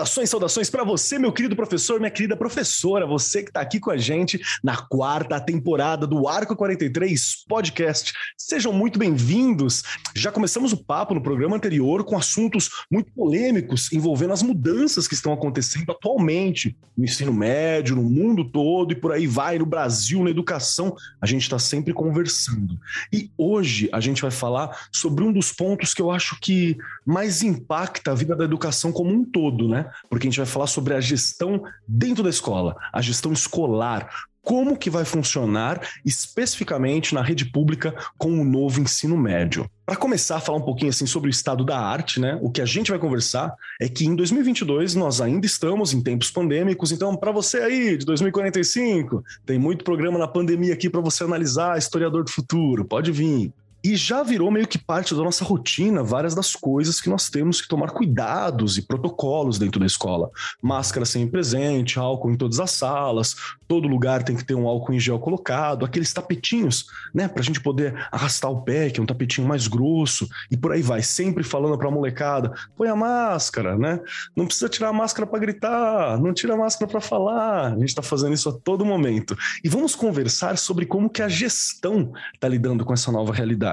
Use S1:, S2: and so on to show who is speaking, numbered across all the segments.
S1: Saudações, saudações para você, meu querido professor, minha querida professora, você que está aqui com a gente na quarta temporada do Arco 43 Podcast. Sejam muito bem-vindos. Já começamos o papo no programa anterior com assuntos muito polêmicos envolvendo as mudanças que estão acontecendo atualmente no ensino médio, no mundo todo e por aí vai, no Brasil, na educação. A gente está sempre conversando. E hoje a gente vai falar sobre um dos pontos que eu acho que mais impacta a vida da educação como um todo, né? Porque a gente vai falar sobre a gestão dentro da escola, a gestão escolar, como que vai funcionar especificamente na rede pública com o novo ensino médio. Para começar a falar um pouquinho assim sobre o estado da arte, né? O que a gente vai conversar é que em 2022 nós ainda estamos em tempos pandêmicos, então para você aí de 2045, tem muito programa na pandemia aqui para você analisar, historiador do futuro, pode vir. E já virou meio que parte da nossa rotina várias das coisas que nós temos que tomar cuidados e protocolos dentro da escola. Máscara sempre presente, álcool em todas as salas, todo lugar tem que ter um álcool em gel colocado, aqueles tapetinhos, né, pra gente poder arrastar o pé, que é um tapetinho mais grosso, e por aí vai, sempre falando pra molecada, põe a máscara, né? Não precisa tirar a máscara para gritar, não tira a máscara para falar. A gente tá fazendo isso a todo momento. E vamos conversar sobre como que a gestão tá lidando com essa nova realidade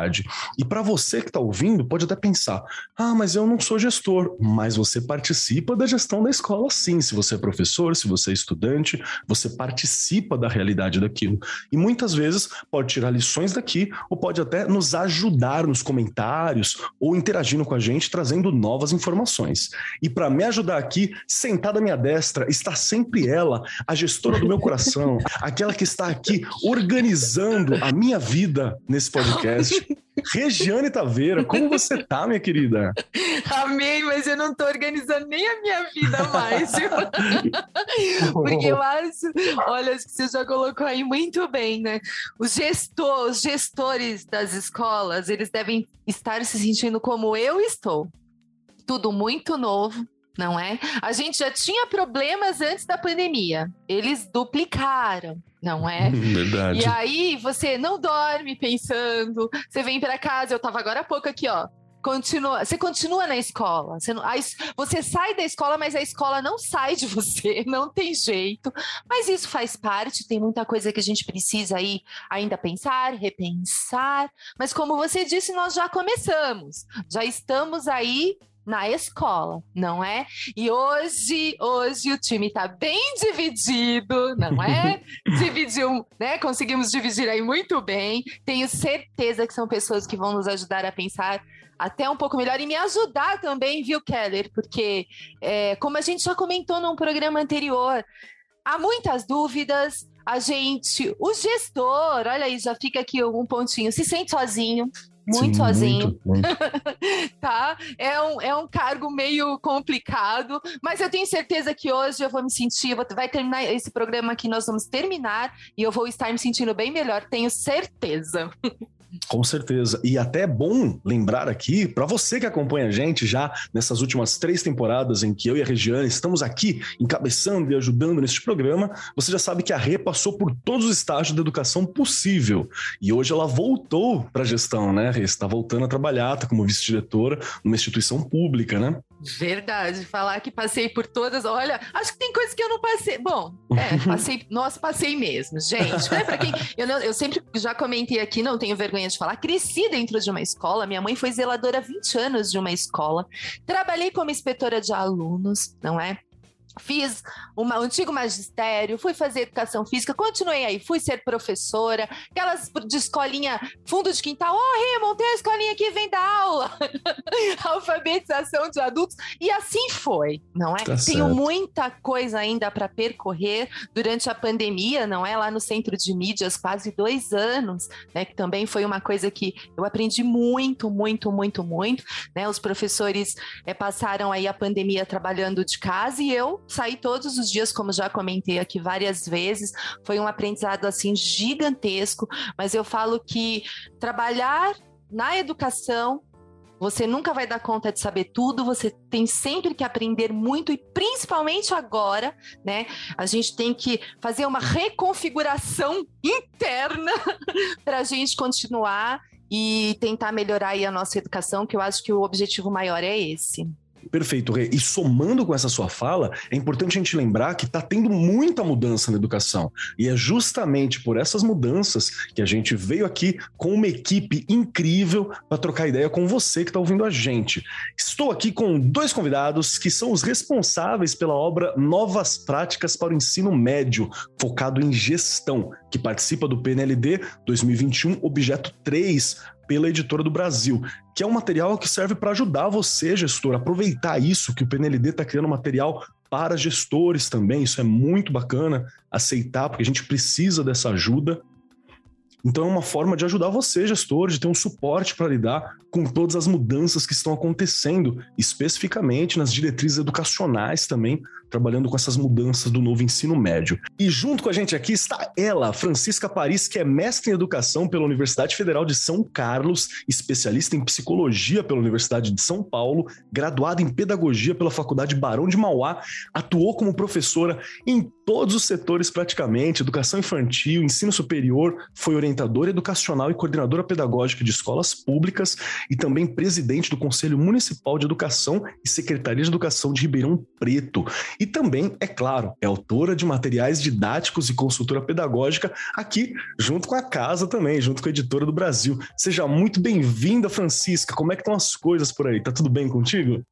S1: E para você que está ouvindo, pode até pensar: ah, mas eu não sou gestor. Mas você participa da gestão da escola, sim. Se você é professor, se você é estudante, você participa da realidade daquilo. E muitas vezes pode tirar lições daqui, ou pode até nos ajudar nos comentários, ou interagindo com a gente, trazendo novas informações. E para me ajudar aqui, sentada à minha destra, está sempre ela, a gestora do meu coração, aquela que está aqui organizando a minha vida nesse podcast. Regiane Taveira, como você tá, minha querida?
S2: Amei, mas eu não tô organizando nem a minha vida mais. Porque eu acho, olha, acho que você já colocou aí muito bem, né? Os, gestor, os gestores das escolas, eles devem estar se sentindo como eu estou. Tudo muito novo, não é? A gente já tinha problemas antes da pandemia. Eles duplicaram, não é?
S1: Verdade.
S2: E aí você não dorme pensando, você vem para casa, eu tava agora há pouco aqui, ó. Continua, você continua na escola. Você, não, a, você sai da escola, mas a escola não sai de você, não tem jeito. Mas isso faz parte, tem muita coisa que a gente precisa aí ainda pensar, repensar. Mas como você disse, nós já começamos, já estamos aí na escola, não é? E hoje, hoje o time está bem dividido, não é? Dividiu, né? Conseguimos dividir aí muito bem. Tenho certeza que são pessoas que vão nos ajudar a pensar até um pouco melhor e me ajudar também, viu, Keller? Porque, é, como a gente já comentou num programa anterior, há muitas dúvidas. A gente, o gestor, olha aí, já fica aqui um pontinho, se sente sozinho, muito Sim, sozinho. Muito, muito. tá? É um, é um cargo meio complicado, mas eu tenho certeza que hoje eu vou me sentir, vou, vai terminar esse programa aqui, nós vamos terminar e eu vou estar me sentindo bem melhor, tenho certeza.
S1: Com certeza. E até é bom lembrar aqui, para você que acompanha a gente já nessas últimas três temporadas em que eu e a Regiane estamos aqui encabeçando e ajudando neste programa, você já sabe que a Rê passou por todos os estágios da educação possível. E hoje ela voltou para a gestão, né, Rê? Está voltando a trabalhar, está como vice-diretora numa instituição pública, né?
S2: Verdade, falar que passei por todas. Olha, acho que tem coisas que eu não passei. Bom, é, passei. Nossa, passei mesmo, gente. Né? Para quem eu, não, eu sempre já comentei aqui, não tenho vergonha de falar. Cresci dentro de uma escola. Minha mãe foi zeladora há 20 anos de uma escola. Trabalhei como inspetora de alunos, não é? Fiz um antigo magistério, fui fazer educação física, continuei aí, fui ser professora, aquelas de escolinha, fundo de quintal, ô oh, Rê, montei a escolinha aqui, vem dar aula, alfabetização de adultos, e assim foi, não é? Tá Tenho certo. muita coisa ainda para percorrer durante a pandemia, não é? Lá no Centro de Mídias, quase dois anos, né? Que também foi uma coisa que eu aprendi muito, muito, muito, muito, né? Os professores é, passaram aí a pandemia trabalhando de casa e eu saí todos os dias, como já comentei aqui várias vezes. Foi um aprendizado assim gigantesco, mas eu falo que trabalhar na educação Você nunca vai dar conta de saber tudo, você tem sempre que aprender muito e principalmente agora, né? A gente tem que fazer uma reconfiguração interna para a gente continuar e tentar melhorar a nossa educação, que eu acho que o objetivo maior é esse.
S1: Perfeito, Rê. E somando com essa sua fala, é importante a gente lembrar que está tendo muita mudança na educação. E é justamente por essas mudanças que a gente veio aqui com uma equipe incrível para trocar ideia com você que está ouvindo a gente. Estou aqui com dois convidados que são os responsáveis pela obra Novas Práticas para o Ensino Médio, focado em gestão, que participa do PNLD 2021, objeto 3 pela Editora do Brasil, que é um material que serve para ajudar você, gestor, a aproveitar isso, que o PNLD está criando material para gestores também. Isso é muito bacana aceitar, porque a gente precisa dessa ajuda. Então é uma forma de ajudar você, gestor, de ter um suporte para lidar com todas as mudanças que estão acontecendo, especificamente nas diretrizes educacionais também, trabalhando com essas mudanças do novo ensino médio. E junto com a gente aqui está ela, Francisca Paris, que é mestre em educação pela Universidade Federal de São Carlos, especialista em psicologia pela Universidade de São Paulo, graduada em pedagogia pela Faculdade Barão de Mauá, atuou como professora em todos os setores praticamente, educação infantil, ensino superior, foi orientadora educacional e coordenadora pedagógica de escolas públicas e também presidente do Conselho Municipal de Educação e Secretaria de Educação de Ribeirão Preto. E também, é claro, é autora de materiais didáticos e consultora pedagógica aqui, junto com a casa também, junto com a editora do Brasil. Seja muito bem-vinda, Francisca. Como é que estão as coisas por aí? Tá tudo bem contigo?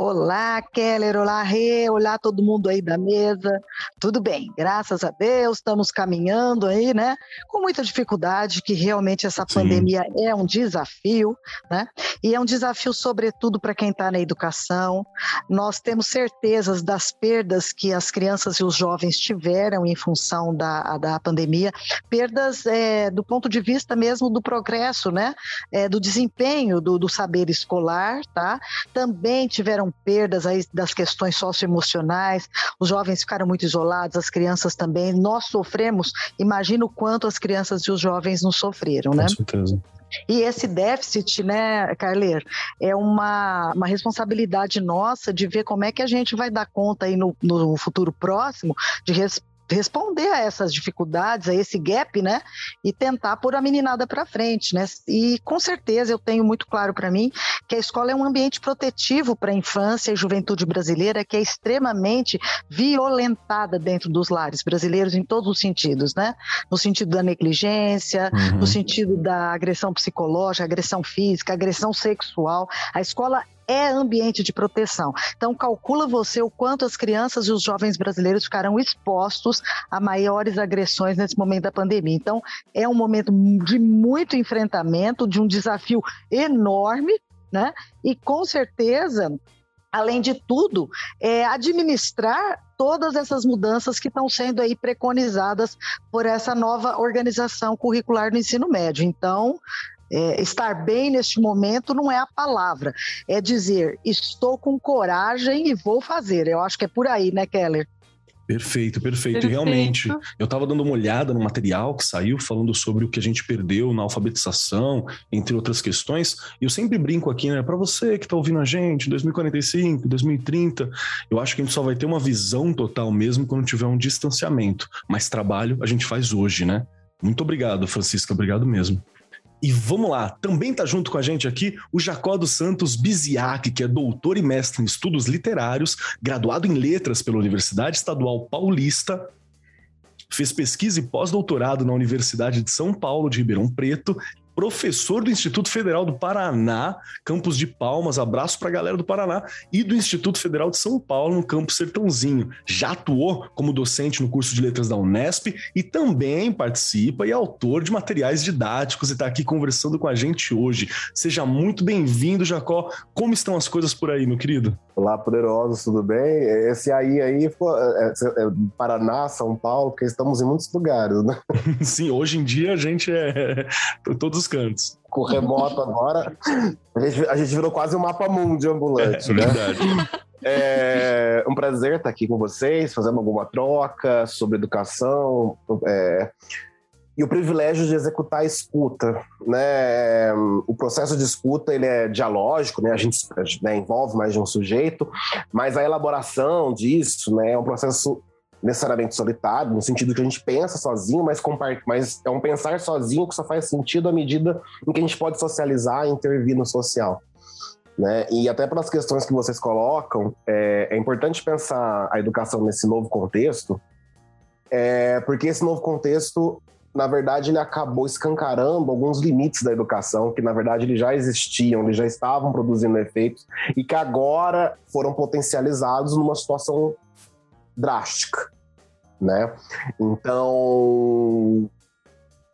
S3: Olá, Keller, olá, Rê, olá todo mundo aí da mesa. Tudo bem, graças a Deus, estamos caminhando aí, né? Com muita dificuldade, que realmente essa Sim. pandemia é um desafio, né? E é um desafio, sobretudo, para quem está na educação. Nós temos certezas das perdas que as crianças e os jovens tiveram em função da, da pandemia, perdas é, do ponto de vista mesmo do progresso, né? É, do desempenho do, do saber escolar, tá? Também tiveram perdas aí das questões socioemocionais, os jovens ficaram muito isolados, as crianças também. Nós sofremos, imagina o quanto as crianças e os jovens não sofreram, né? Com certeza. E esse déficit, né, Carler, é uma, uma responsabilidade nossa de ver como é que a gente vai dar conta aí no, no futuro próximo de, res, responder a essas dificuldades, a esse gap, né? E tentar pôr a meninada para frente, né? E com certeza eu tenho muito claro para mim que a escola é um ambiente protetivo para a infância e juventude brasileira que é extremamente violentada dentro dos lares brasileiros em todos os sentidos, né? No sentido da negligência, uhum. no sentido da agressão psicológica, agressão física, agressão sexual. A escola é ambiente de proteção. Então, calcula você o quanto as crianças e os jovens brasileiros ficarão expostos a maiores agressões nesse momento da pandemia. Então, é um momento de muito enfrentamento, de um desafio enorme, né? E com certeza além de tudo, é administrar todas essas mudanças que estão sendo aí preconizadas por essa nova organização curricular do ensino médio. Então, é, estar bem neste momento não é a palavra, é dizer estou com coragem e vou fazer. Eu acho que é por aí, né, Keller?
S1: Perfeito, perfeito, perfeito. Realmente, eu estava dando uma olhada no material que saiu falando sobre o que a gente perdeu na alfabetização, entre outras questões. E eu sempre brinco aqui, né? Para você que está ouvindo a gente, 2045, 2030, eu acho que a gente só vai ter uma visão total mesmo quando tiver um distanciamento. Mas trabalho a gente faz hoje, né? Muito obrigado, Francisca. Obrigado mesmo. E vamos lá, também está junto com a gente aqui o Jacó dos Santos Biziac, que é doutor e mestre em estudos literários, graduado em letras pela Universidade Estadual Paulista, fez pesquisa e pós-doutorado na Universidade de São Paulo de Ribeirão Preto professor do Instituto Federal do Paraná, campus de Palmas, abraço para a galera do Paraná, e do Instituto Federal de São Paulo, no campus Sertãozinho. Já atuou como docente no curso de letras da Unesp e também participa e é autor de materiais didáticos e está aqui conversando com a gente hoje. Seja muito bem-vindo, Jacó. Como estão as coisas por aí, meu querido?
S4: Olá, poderosos, tudo bem? Esse aí, aí, é, é, é, Paraná, São Paulo, porque estamos em muitos lugares, né?
S1: Sim, hoje em dia a gente é todos os cantos.
S4: Com remoto agora, a gente, a gente virou quase um mapa mundo ambulante, é, né? Verdade. É um prazer estar aqui com vocês, fazendo alguma troca sobre educação. É, e o privilégio de executar a escuta, né? O processo de escuta ele é dialógico, né? A gente né, envolve mais de um sujeito, mas a elaboração disso, né, é um processo necessariamente solitário, no sentido que a gente pensa sozinho, mas, mas é um pensar sozinho que só faz sentido à medida em que a gente pode socializar e intervir no social. Né? E até pelas questões que vocês colocam, é, é importante pensar a educação nesse novo contexto, é, porque esse novo contexto, na verdade, ele acabou escancarando alguns limites da educação, que na verdade eles já existiam, eles já estavam produzindo efeitos, e que agora foram potencializados numa situação drástica, né? Então,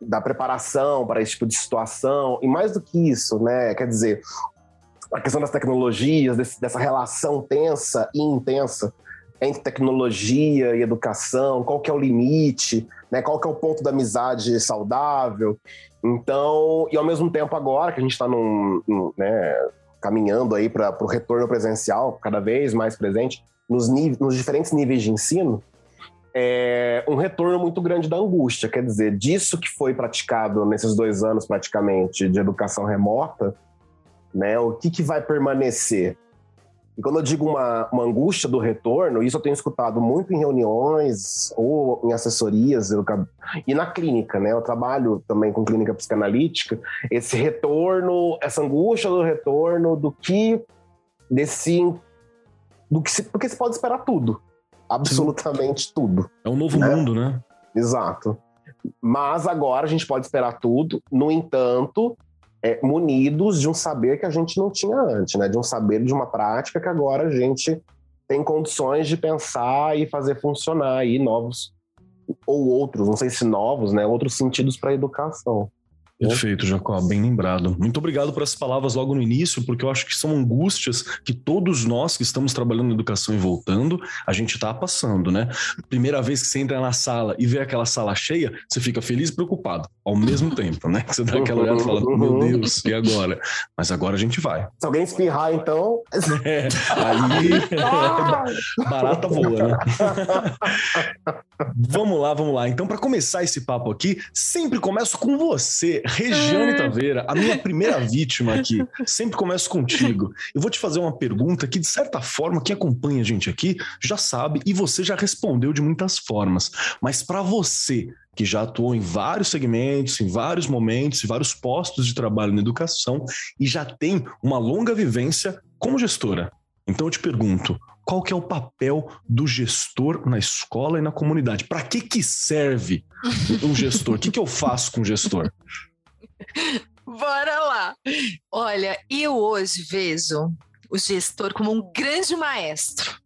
S4: da preparação para esse tipo de situação, e mais do que isso, né? Quer dizer, a questão das tecnologias, desse, dessa relação tensa e intensa entre tecnologia e educação, qual que é o limite, né? Qual que é o ponto da amizade saudável? Então, e ao mesmo tempo agora que a gente está né, caminhando aí para o retorno presencial, cada vez mais presente, nos, nos diferentes níveis de ensino, é um retorno muito grande da angústia. Quer dizer, disso que foi praticado nesses dois anos praticamente de educação remota, né, o que, que vai permanecer? E quando eu digo uma, uma angústia do retorno, isso eu tenho escutado muito em reuniões ou em assessorias e na clínica, né? Eu trabalho também com clínica psicanalítica. Esse retorno, essa angústia do retorno, do que desse do que se, porque se pode esperar tudo. Absolutamente tudo.
S1: É um novo né? mundo, né?
S4: Exato. Mas agora a gente pode esperar tudo, no entanto, é, munidos de um saber que a gente não tinha antes, né? De um saber de uma prática que agora a gente tem condições de pensar e fazer funcionar aí novos ou outros, não sei se novos, né? Outros sentidos para a educação.
S1: Perfeito, Jacó, bem lembrado. Muito obrigado por essas palavras logo no início, porque eu acho que são angústias que todos nós que estamos trabalhando na educação e voltando, a gente está passando, né? Primeira vez que você entra na sala e vê aquela sala cheia, você fica feliz e preocupado ao mesmo tempo, né? Você dá aquela olhada e fala, meu Deus, e agora? Mas agora a gente vai.
S4: Se alguém espirrar, então.
S1: É, aí barata voa, né? vamos lá, vamos lá. Então, para começar esse papo aqui, sempre começo com você, Regiane é. Taveira, a minha primeira vítima aqui. Sempre começo contigo. Eu vou te fazer uma pergunta que, de certa forma, quem acompanha a gente aqui já sabe e você já respondeu de muitas formas. Mas para você, que já atuou em vários segmentos, em vários momentos, em vários postos de trabalho na educação e já tem uma longa vivência como gestora. Então eu te pergunto, qual que é o papel do gestor na escola e na comunidade? Para que que serve um gestor? O que, que eu faço com o gestor?
S2: Bora lá. Olha, eu hoje vejo o gestor como um grande maestro.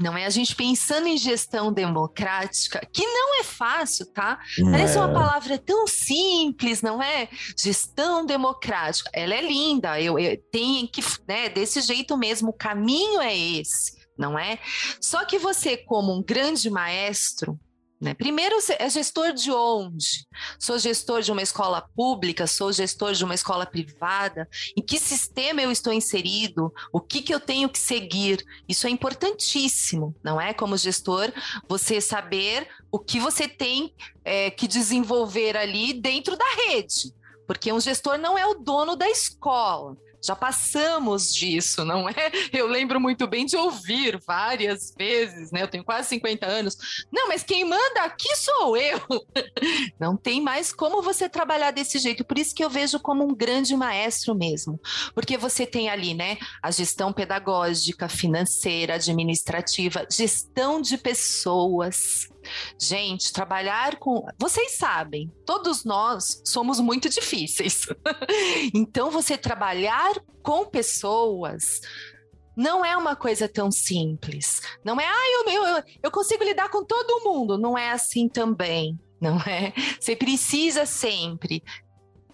S2: Não é a gente pensando em gestão democrática, que não é fácil, tá? Parece uma é. palavra tão simples, não é? Gestão democrática. Ela é linda, eu, eu tenho que, né, desse jeito mesmo, o caminho é esse, não é? Só que você, como um grande maestro, né? Primeiro, é gestor de onde? Sou gestor de uma escola pública? Sou gestor de uma escola privada? Em que sistema eu estou inserido? O que, que eu tenho que seguir? Isso é importantíssimo, não é? Como gestor, você saber o que você tem é, que desenvolver ali dentro da rede. Porque um gestor não é o dono da escola. Já passamos disso, não é? Eu lembro muito bem de ouvir várias vezes, né? Eu tenho quase 50 anos. Não, mas quem manda aqui sou eu. Não tem mais como você trabalhar desse jeito. Por isso que eu vejo como um grande maestro mesmo. Porque você tem ali, né, a gestão pedagógica, financeira, administrativa, gestão de pessoas, Gente, trabalhar com. Vocês sabem, todos nós somos muito difíceis. então, você trabalhar com pessoas não é uma coisa tão simples. Não é, ah, eu, eu, eu consigo lidar com todo mundo. Não é assim também, não é? Você precisa sempre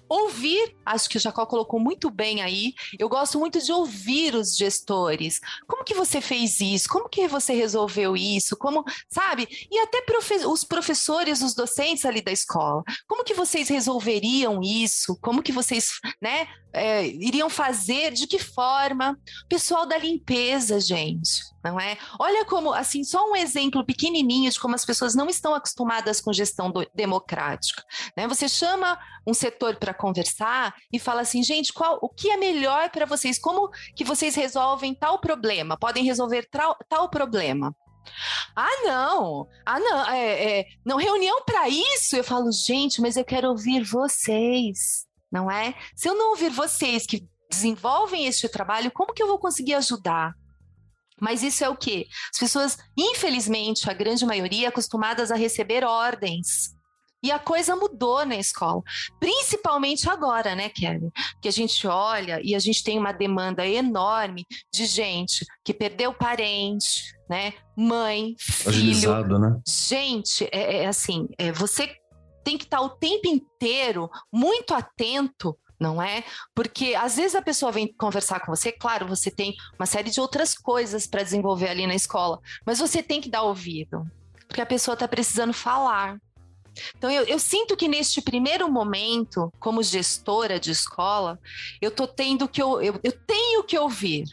S2: Ouvir, acho que o Jacó colocou muito bem aí. Eu gosto muito de ouvir os gestores. Como que você fez isso? Como que você resolveu isso? Como, sabe? E até profe os professores, os docentes ali da escola. Como que vocês resolveriam isso? Como que vocês, né, é, iriam fazer? De que forma? Pessoal da limpeza, gente não é? Olha como, assim, só um exemplo pequenininho de como as pessoas não estão acostumadas com gestão do, democrática, né? Você chama um setor para conversar e fala assim, gente, qual, o que é melhor para vocês? Como que vocês resolvem tal problema? Podem resolver tal, tal problema? Ah, não! Ah, não! É, é, não, reunião para isso? Eu falo, gente, mas eu quero ouvir vocês, não é? Se eu não ouvir vocês que desenvolvem este trabalho, como que eu vou conseguir ajudar? Mas isso é o quê? As pessoas, infelizmente, a grande maioria, acostumadas a receber ordens. E a coisa mudou na escola, principalmente agora, né, Kelly? Que a gente olha e a gente tem uma demanda enorme de gente que perdeu parente, né? Mãe, filho. Agilizado, né? Gente, é, é assim, é, você tem que estar o tempo inteiro muito atento não é? Porque às vezes a pessoa vem conversar com você, claro, você tem uma série de outras coisas para desenvolver ali na escola, mas você tem que dar ouvido, porque a pessoa está precisando falar. Então, eu, eu, sinto que neste primeiro momento, como gestora de escola, eu tô tendo que eu, eu, eu tenho que ouvir.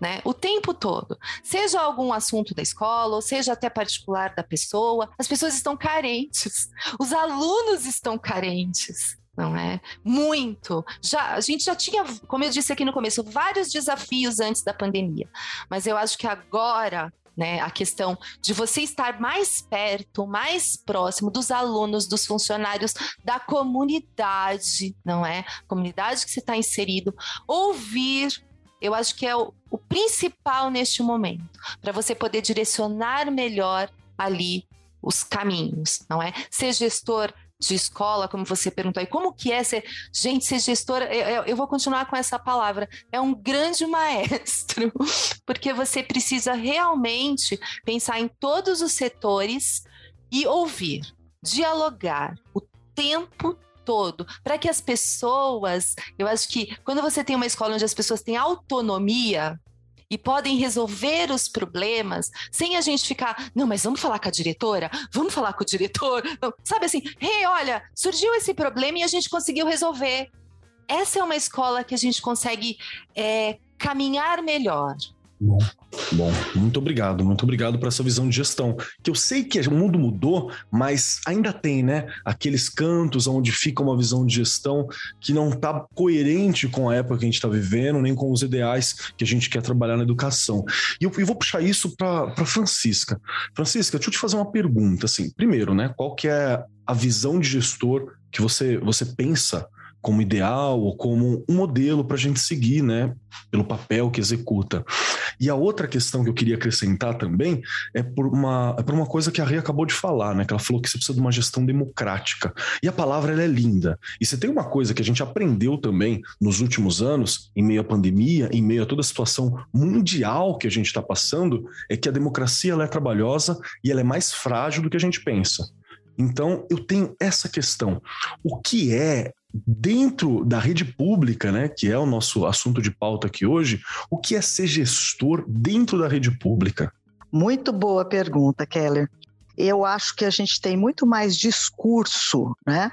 S2: Né, o tempo todo. Seja algum assunto da escola, ou seja até particular da pessoa, as pessoas estão carentes, os alunos estão carentes não é? Muito. Já a gente já tinha, como eu disse aqui no começo, vários desafios antes da pandemia, mas eu acho que agora né, a questão de você estar mais perto, mais próximo dos alunos, dos funcionários, da comunidade, não é? Comunidade que você está inserido, ouvir, eu acho que é o, o principal neste momento, para você poder direcionar melhor ali os caminhos, não é? Ser gestor de escola, como você perguntou aí, como que é ser, gente, ser gestora, eu, eu, vou continuar com essa palavra, é um grande maestro, porque você precisa realmente pensar em todos os setores e ouvir, dialogar o tempo todo, para que as pessoas, eu acho que quando você tem uma escola onde as pessoas têm autonomia, e podem resolver os problemas sem a gente ficar, não, mas vamos falar com a diretora, vamos falar com o diretor, sabe assim, hey, olha, surgiu esse problema e a gente conseguiu resolver. Essa é uma escola que a gente consegue é, caminhar melhor.
S1: Bom, bom, muito obrigado, muito obrigado por essa visão de gestão. Que eu sei que o mundo mudou, mas ainda tem, né? Aqueles cantos onde fica uma visão de gestão que não está coerente com a época que a gente está vivendo, nem com os ideais que a gente quer trabalhar na educação. E eu, eu vou puxar isso para Francisca. Francisca, deixa eu te fazer uma pergunta. Assim, primeiro, né? Qual que é a visão de gestor que você, você pensa? como ideal ou como um modelo para a gente seguir, né, pelo papel que executa. E a outra questão que eu queria acrescentar também é por uma, é por uma coisa que a Rei acabou de falar, né, que ela falou que você precisa de uma gestão democrática. E a palavra ela é linda. E se tem uma coisa que a gente aprendeu também nos últimos anos, em meio à pandemia, em meio a toda a situação mundial que a gente está passando, é que a democracia ela é trabalhosa e ela é mais frágil do que a gente pensa. Então, eu tenho essa questão. O que é dentro da rede pública, né, que é o nosso assunto de pauta aqui hoje, o que é ser gestor dentro da rede pública?
S3: Muito boa pergunta, Keller eu acho que a gente tem muito mais discurso né,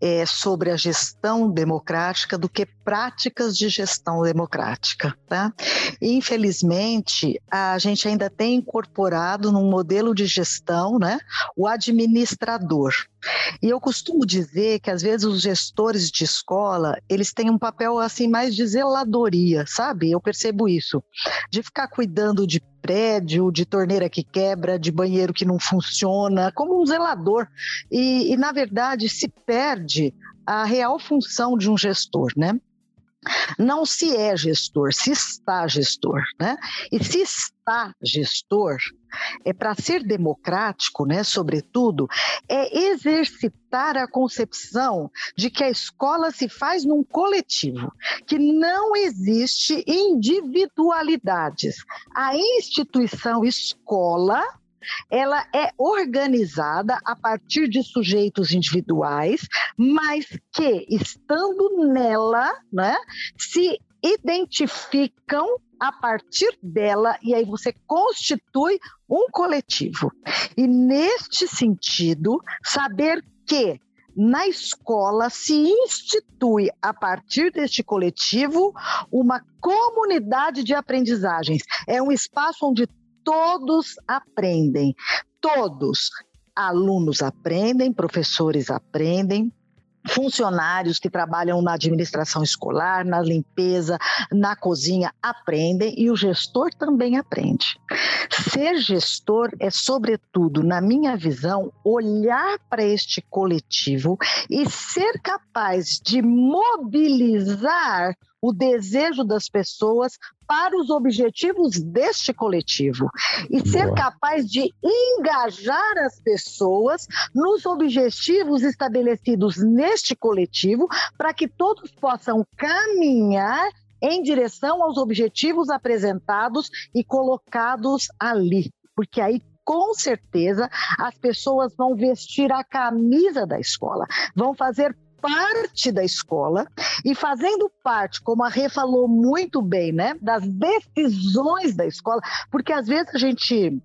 S3: é, sobre a gestão democrática do que práticas de gestão democrática. Tá? Infelizmente, a gente ainda tem incorporado num modelo de gestão né, o administrador. E eu costumo dizer que às vezes os gestores de escola, eles têm um papel assim mais de zeladoria, sabe? Eu percebo isso, de ficar cuidando de prédio, de torneira que quebra, de banheiro que não funciona, como um zelador. E, e na verdade se perde a real função de um gestor, né? Não se é gestor, se está gestor, né? E se está gestor, é para ser democrático, né, sobretudo, é exercitar a concepção de que a escola se faz num coletivo, que não existe individualidades. A instituição escola ela é organizada a partir de sujeitos individuais, mas que, estando nela, né, se identificam a partir dela e aí você constitui um coletivo. E neste sentido, saber que na escola se institui, a partir deste coletivo, uma comunidade de aprendizagens. É um espaço onde todos aprendem, todos. Alunos aprendem, professores aprendem, funcionários que trabalham na administração escolar, na limpeza, na cozinha aprendem e o gestor também aprende. Ser gestor é, sobretudo, na minha visão, olhar para este coletivo e ser capaz de mobilizar o desejo das pessoas para os objetivos deste coletivo e Boa. ser capaz de engajar as pessoas nos objetivos estabelecidos neste coletivo para que todos possam caminhar em direção aos objetivos apresentados e colocados ali. Porque aí com certeza as pessoas vão vestir a camisa da escola, vão fazer parte da escola e fazendo parte, como a Rê falou muito bem, né, das decisões da escola, porque às vezes a gente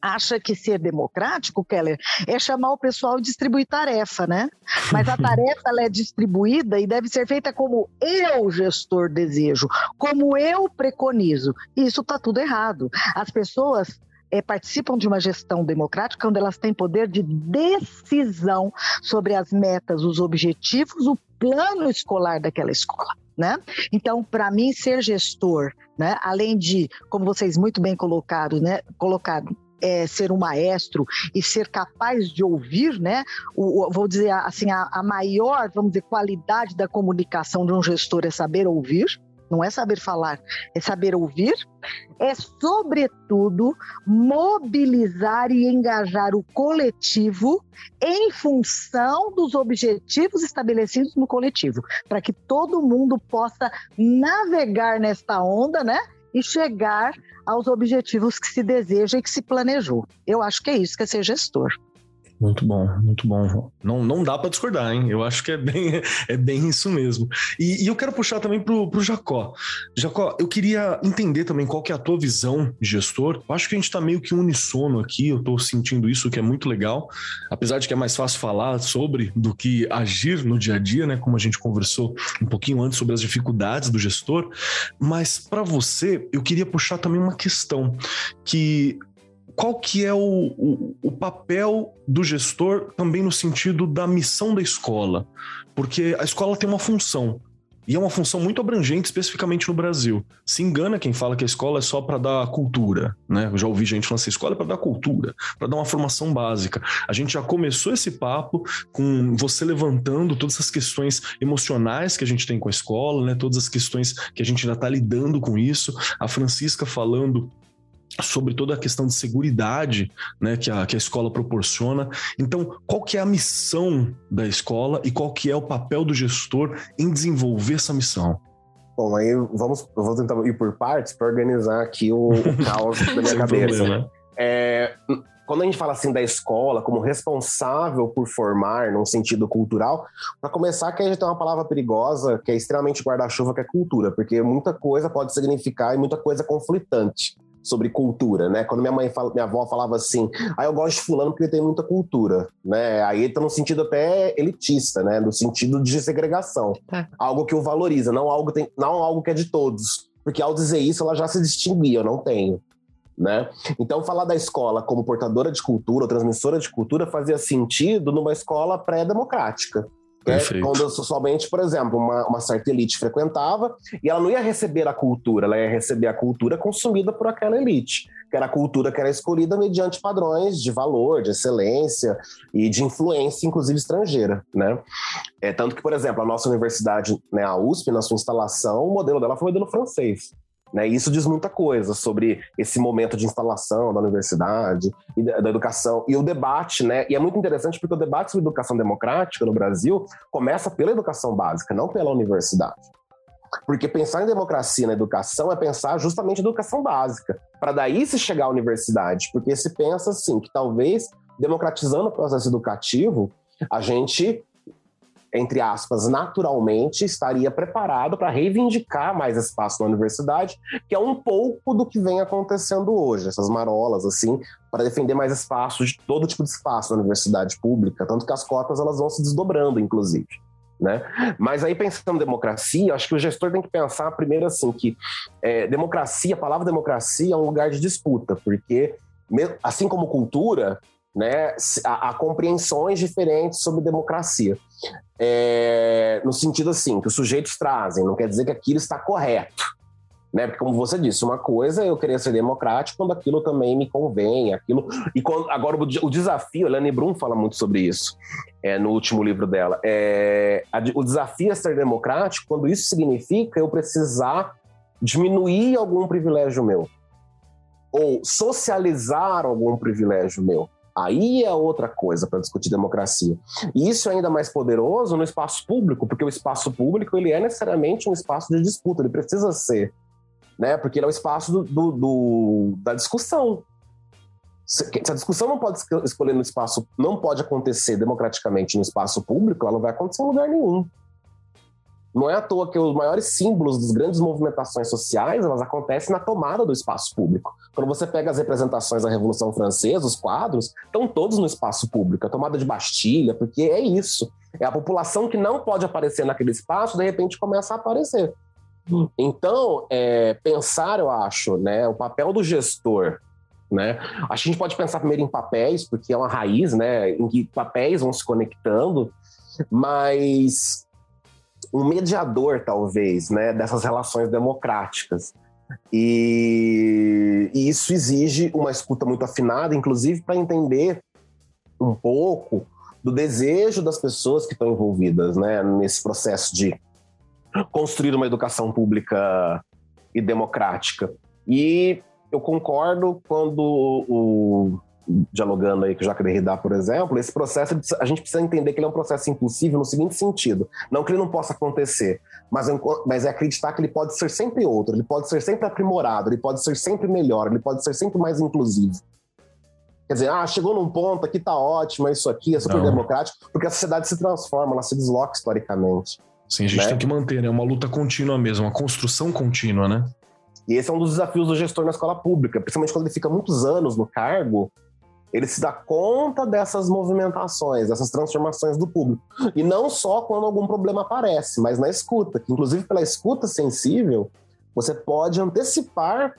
S3: acha que ser democrático, Keller, é chamar o pessoal e distribuir tarefa, né? Mas a tarefa ela é distribuída e deve ser feita como eu, gestor, desejo, como eu preconizo. E isso está tudo errado. As pessoas é, participam de uma gestão democrática onde elas têm poder de decisão sobre as metas, os objetivos, o plano escolar daquela escola. Né? Então, para mim, ser gestor, né, além de, como vocês muito bem colocaram, né, colocado, é, ser um maestro e ser capaz de ouvir, né? O, vou dizer assim, a, a, maior, vamos dizer, qualidade da comunicação de um gestor é saber ouvir, não é saber falar, é saber ouvir, é, sobretudo, mobilizar e engajar o coletivo em função dos objetivos estabelecidos no coletivo, para que todo mundo possa navegar nesta onda, né? E chegar aos objetivos que se deseja e que se planejou. Eu acho que é isso que é ser gestor.
S1: Muito bom, muito bom. Não, não dá para discordar, hein? Eu acho que é bem, é bem isso mesmo. E, e eu quero puxar também pro, pro Jacó. Jacó, eu queria entender também qual que é a tua visão de gestor. Eu acho que a gente está meio que unissono aqui, eu estou sentindo isso, que é muito legal. Apesar de que é mais fácil falar sobre do que agir no dia a dia, né? Como a gente conversou um pouquinho antes sobre as dificuldades do gestor. Mas para você, eu queria puxar também uma questão que qual que é o, o, o, papel do gestor também no sentido da missão da escola? Porque a escola tem uma função. E é uma função muito abrangente, especificamente no Brasil. Se engana quem fala que a escola é só para dar cultura, né? Eu já ouvi gente falando assim, escola é para dar cultura, para dar uma formação básica. A gente já começou esse papo com você levantando todas as questões emocionais que a gente tem com a escola, né? Todas as questões que a gente ainda está lidando com isso. A Francisca falando sobre toda a questão de segurança né, que, a, que a escola proporciona. Então, qual que é a missão da escola e qual que é o papel do gestor em desenvolver essa missão?
S4: Bom, aí vamos, eu vou tentar ir por partes para organizar aqui o, o caos da minha cabeça. É, quando a gente fala assim da escola como responsável por formar num sentido cultural, para começar que a gente tem uma palavra perigosa que é extremamente guarda-chuva, que é cultura, porque muita coisa pode significar e muita coisa conflitante sobre cultura, né? Quando minha mãe fala, minha avó falava assim, ah, eu gosto de fulano porque ele tem muita cultura, né? Aí tá no sentido até elitista, né? No sentido de segregação. É. Algo que o valoriza, não algo, tem, não algo que é de todos. Porque ao dizer isso, ela já se distinguia, eu não tenho. Né? Então, falar da escola como portadora de cultura ou transmissora de cultura fazia sentido numa escola pré-democrática. Né? Quando somente, por exemplo, uma, uma, certa elite frequentava e ela não ia receber a cultura, ela ia receber a cultura consumida por aquela elite, que era a cultura que era escolhida mediante padrões de valor, de excelência e de influência, inclusive estrangeira, né? É, tanto que, por exemplo, a nossa universidade, né, a USP, na sua instalação, o modelo dela foi o modelo francês. Né? Isso diz muita coisa sobre esse momento de instalação da universidade e da educação e o debate, né? E é muito interessante porque o debate sobre educação democrática no Brasil começa pela educação básica, não pela universidade. Porque pensar em democracia na educação é pensar justamente educação básica, para daí se chegar à universidade, porque se pensa assim que talvez democratizando o processo educativo, a gente entre aspas, naturalmente estaria preparado para reivindicar mais espaço na universidade, que é um pouco do que vem acontecendo hoje, essas marolas, assim, para defender mais espaço, de todo tipo de espaço na universidade pública, tanto que as cotas elas vão se desdobrando, inclusive. Né? Mas aí pensando em democracia, acho que o gestor tem que pensar primeiro assim que é, democracia, a palavra democracia é um lugar de disputa, porque assim como cultura, né, há, há compreensões diferentes sobre democracia. É, no sentido assim, que os sujeitos trazem, não quer dizer que aquilo está correto. Né? Porque, como você disse, uma coisa é eu querer ser democrático quando aquilo também me convém, aquilo. E quando, agora, o, desafio, a Lani Brum fala muito sobre isso é, no último livro dela. É, a, o desafio é ser democrático quando isso significa eu precisar diminuir algum privilégio meu. Ou socializar algum privilégio meu. Aí é outra coisa para discutir democracia. E isso é ainda mais poderoso no espaço público, porque o espaço público ele é necessariamente um espaço de disputa, ele precisa ser, né? Porque ele é o espaço do, do, do da discussão. Se, a discussão não pode escolher no espaço, não pode acontecer democraticamente no espaço público, ela não vai acontecer em lugar nenhum. Não é à toa que os maiores símbolos das grandes movimentações sociais, elas acontecem na tomada do espaço público. Quando você pega as representações da Revolução Francesa, os quadros, estão todos no espaço público. A tomada de Bastilha, porque é isso. É a população que não pode aparecer naquele espaço, de repente começa a aparecer. Então, é, pensar, eu acho, né, o papel do gestor né? Acho que a gente pode pensar primeiro em papéis, porque é uma raiz, né? Em que papéis vão se conectando, mas um mediador, talvez, né, dessas relações democráticas. E, e isso exige uma escuta muito afinada, inclusive para entender um pouco do desejo das pessoas que estão envolvidas né, nesse processo de construir uma educação pública e democrática. E eu concordo quando o, dialogando aí com o Jacques Derrida, por exemplo, esse processo, a gente precisa entender que ele é um processo impossível no seguinte sentido, não que ele não possa acontecer, mas, mas é acreditar que ele pode ser sempre outro, ele pode ser sempre aprimorado, ele pode ser sempre melhor, ele pode ser sempre mais inclusivo. Quer dizer, ah, chegou num ponto aqui tá ótimo, é isso aqui, é super não. democrático, porque a sociedade se transforma, ela se desloca historicamente.
S1: Sim, a gente né? tem que manter, né? Uma luta contínua mesmo, uma construção contínua, né?
S4: E esse é um dos desafios do gestor na escola pública, principalmente quando ele fica muitos anos no cargo, ele se dá conta dessas movimentações, dessas transformações do público. E não só quando algum problema aparece, mas na escuta, inclusive pela escuta sensível, você pode antecipar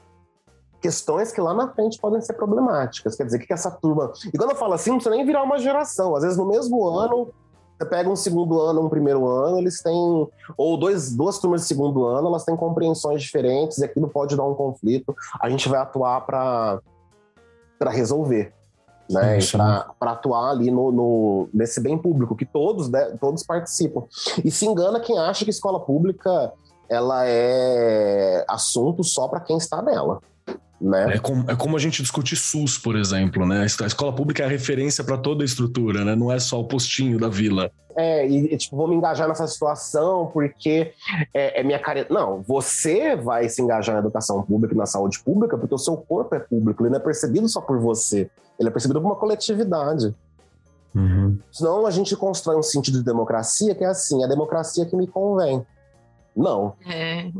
S4: questões que lá na frente podem ser problemáticas. Quer dizer, que, que essa turma. E quando eu falo assim, não precisa nem virar uma geração. Às vezes, no mesmo ano, você pega um segundo ano, um primeiro ano, eles têm. Ou dois, duas turmas de segundo ano, elas têm compreensões diferentes, e aquilo pode dar um conflito. A gente vai atuar para resolver né? Para atuar ali no, no, nesse bem público, que todos, né, todos participam. E se engana quem acha que escola pública ela é assunto só para quem está nela. Né?
S1: É, como, é como a gente discute SUS, por exemplo, né? A escola pública é a referência para toda a estrutura, né? Não é só o postinho da vila.
S4: É, e tipo, vou me engajar nessa situação porque é, é minha cara. Não, você vai se engajar na educação pública e na saúde pública porque o seu corpo é público, ele não é percebido só por você, ele é percebido por uma coletividade. Uhum. Senão a gente constrói um sentido de democracia que é assim: a democracia que me convém. Não.
S1: É.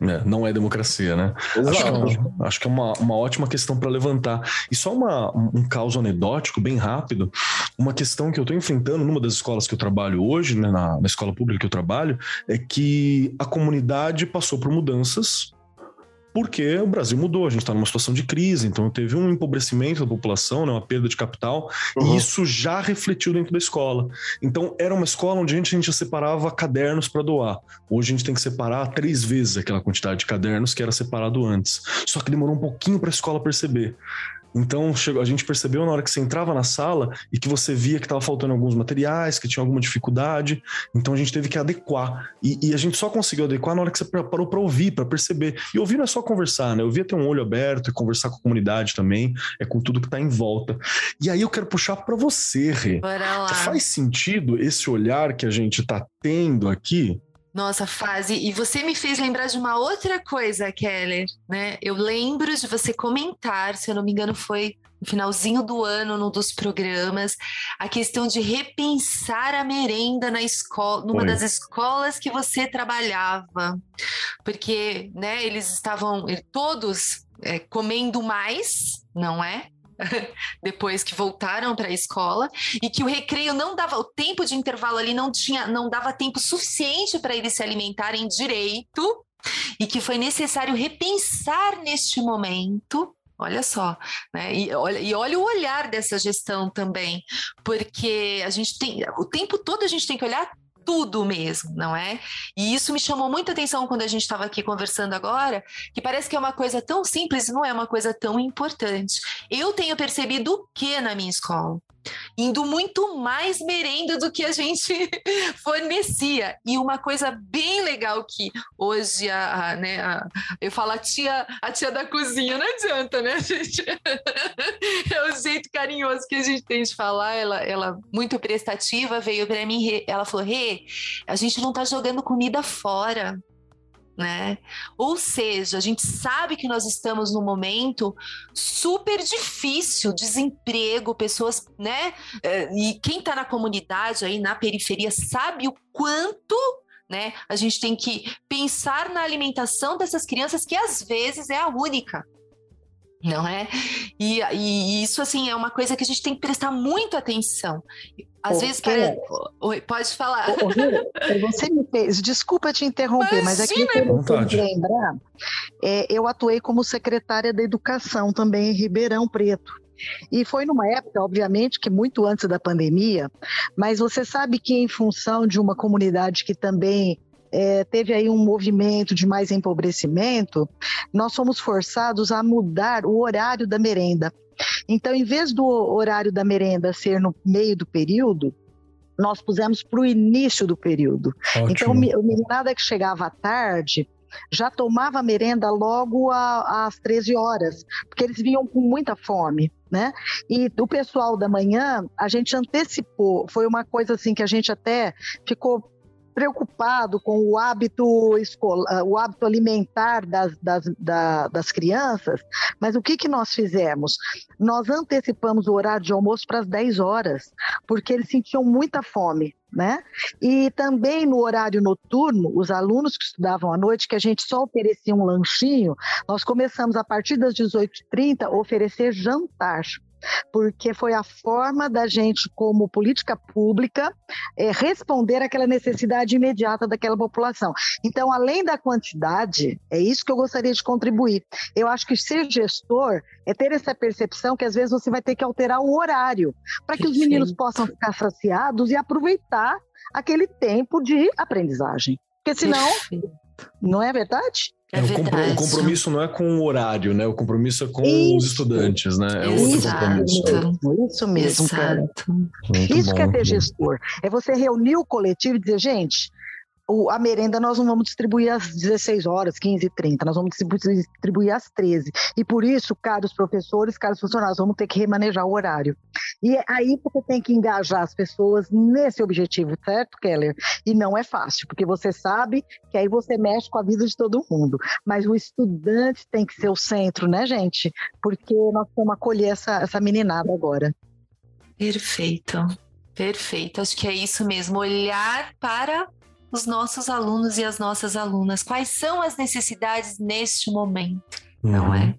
S1: É, não é democracia, né? Acho que, é acho que é uma, uma ótima questão para levantar. E só uma, um caso anedótico, bem rápido, uma questão que eu estou enfrentando numa das escolas que eu trabalho hoje, né, na, na escola pública que eu trabalho, é que a comunidade passou por mudanças porque o Brasil mudou, a gente está numa situação de crise, então teve um empobrecimento da população, né, uma perda de capital, uhum. e isso já refletiu dentro da escola. Então era uma escola onde a gente, a gente separava cadernos para doar. Hoje a gente tem que separar três vezes aquela quantidade de cadernos que era separado antes. Só que demorou um pouquinho para a escola perceber. Então, chegou, a gente percebeu na hora que você entrava na sala e que você via que estava faltando alguns materiais, que tinha alguma dificuldade. Então, a gente teve que adequar. E, e a gente só conseguiu adequar na hora que você parou para ouvir, para perceber. E ouvir não é só conversar, né? Ouvir é ter um olho aberto e conversar com a comunidade também, é com tudo que está em volta. E aí eu quero puxar para você, Rê. Faz sentido esse olhar que a gente está tendo aqui
S2: Nossa, fase. E você me fez lembrar de uma outra coisa, Keller, né? Eu lembro de você comentar, se eu não me engano, foi no finalzinho do ano, num dos programas, a questão de repensar a merenda na escola, numa das escolas que você trabalhava. Porque, né, eles estavam todos é, comendo mais, não é? depois que voltaram para a escola e que o recreio não dava o tempo de intervalo ali não tinha não dava tempo suficiente para eles se alimentarem direito e que foi necessário repensar neste momento Olha só, né? E olha, e olha o olhar dessa gestão também, porque a gente tem o tempo todo a gente tem que olhar tudo mesmo, não é? E isso me chamou muita atenção quando a gente estava aqui conversando agora, que parece que é uma coisa tão simples, não é uma coisa tão importante. Eu tenho percebido o que na minha escola? Indo muito mais merenda do que a gente fornecia. E uma coisa bem legal que hoje a, a né, a, eu falo a tia, a tia da cozinha, não adianta, né, gente? é o jeito carinhoso que a gente tem de falar. Ela, ela muito prestativa, veio para mim, ela falou: Rê, a gente não tá jogando comida fora né? Ou seja, a gente sabe que nós estamos num momento super difícil, desemprego, pessoas, né? É, e quem está na comunidade aí na periferia sabe o quanto né? A gente tem que pensar na alimentação dessas crianças que às vezes é a única, não é? E, e, isso, assim, é uma coisa que a gente tem que prestar muito atenção. Às vezes, para... Oi, pode falar.
S3: você me fez, desculpa te interromper, Imagina. mas aqui eu quero lembrar, é, eu atuei como secretária da Educação também em Ribeirão Preto. E foi numa época, obviamente, que muito antes da pandemia, mas você sabe que em função de uma comunidade que também é, teve aí um movimento de mais empobrecimento, nós fomos forçados a mudar o horário da merenda. Então, em vez do horário da merenda ser no meio do período, nós pusemos para o início do período. Ótimo. Então, o meninada que chegava à tarde já tomava merenda logo às 13 horas, porque eles vinham com muita fome. Né? E o pessoal da manhã, a gente antecipou, foi uma coisa assim que a gente até ficou preocupado com o hábito escolar, o hábito alimentar das, das, das crianças, mas o que, que nós fizemos? Nós antecipamos o horário de almoço para as 10 horas, porque eles sentiam muita fome. Né? E também no horário noturno, os alunos que estudavam à noite, que a gente só oferecia um lanchinho, nós começamos a partir das 18h30 a oferecer jantar porque foi a forma da gente, como política pública, é, responder àquela necessidade imediata daquela população. Então, além da quantidade, é isso que eu gostaria de contribuir. Eu acho que ser gestor é ter essa percepção que às vezes você vai ter que alterar o horário para que os meninos possam ficar saciados e aproveitar aquele tempo de aprendizagem. Porque senão, Perfeito. não é verdade?
S1: É, o, compromisso não é com o horário, né? O compromisso é com isso. os estudantes, né? É outro compromisso.
S3: Isso mesmo, cara. isso bom, que é ter gestor. É você reunir o coletivo e dizer, gente, o, a merenda nós não vamos distribuir às 16 horas, 15 e 30, nós vamos distribuir às 13. E por isso, caros professores, caros funcionários, vamos ter que remanejar o horário. E aí você tem que engajar as pessoas nesse objetivo, certo, Keller? E não é fácil, porque você sabe que aí você mexe com a vida de todo mundo. Mas o estudante tem que ser o centro, né, gente? Porque nós vamos acolher essa, essa meninada agora.
S2: Perfeito. Perfeito, acho que é isso mesmo, olhar para os nossos alunos e as nossas alunas. Quais são as necessidades neste momento, uhum. não é?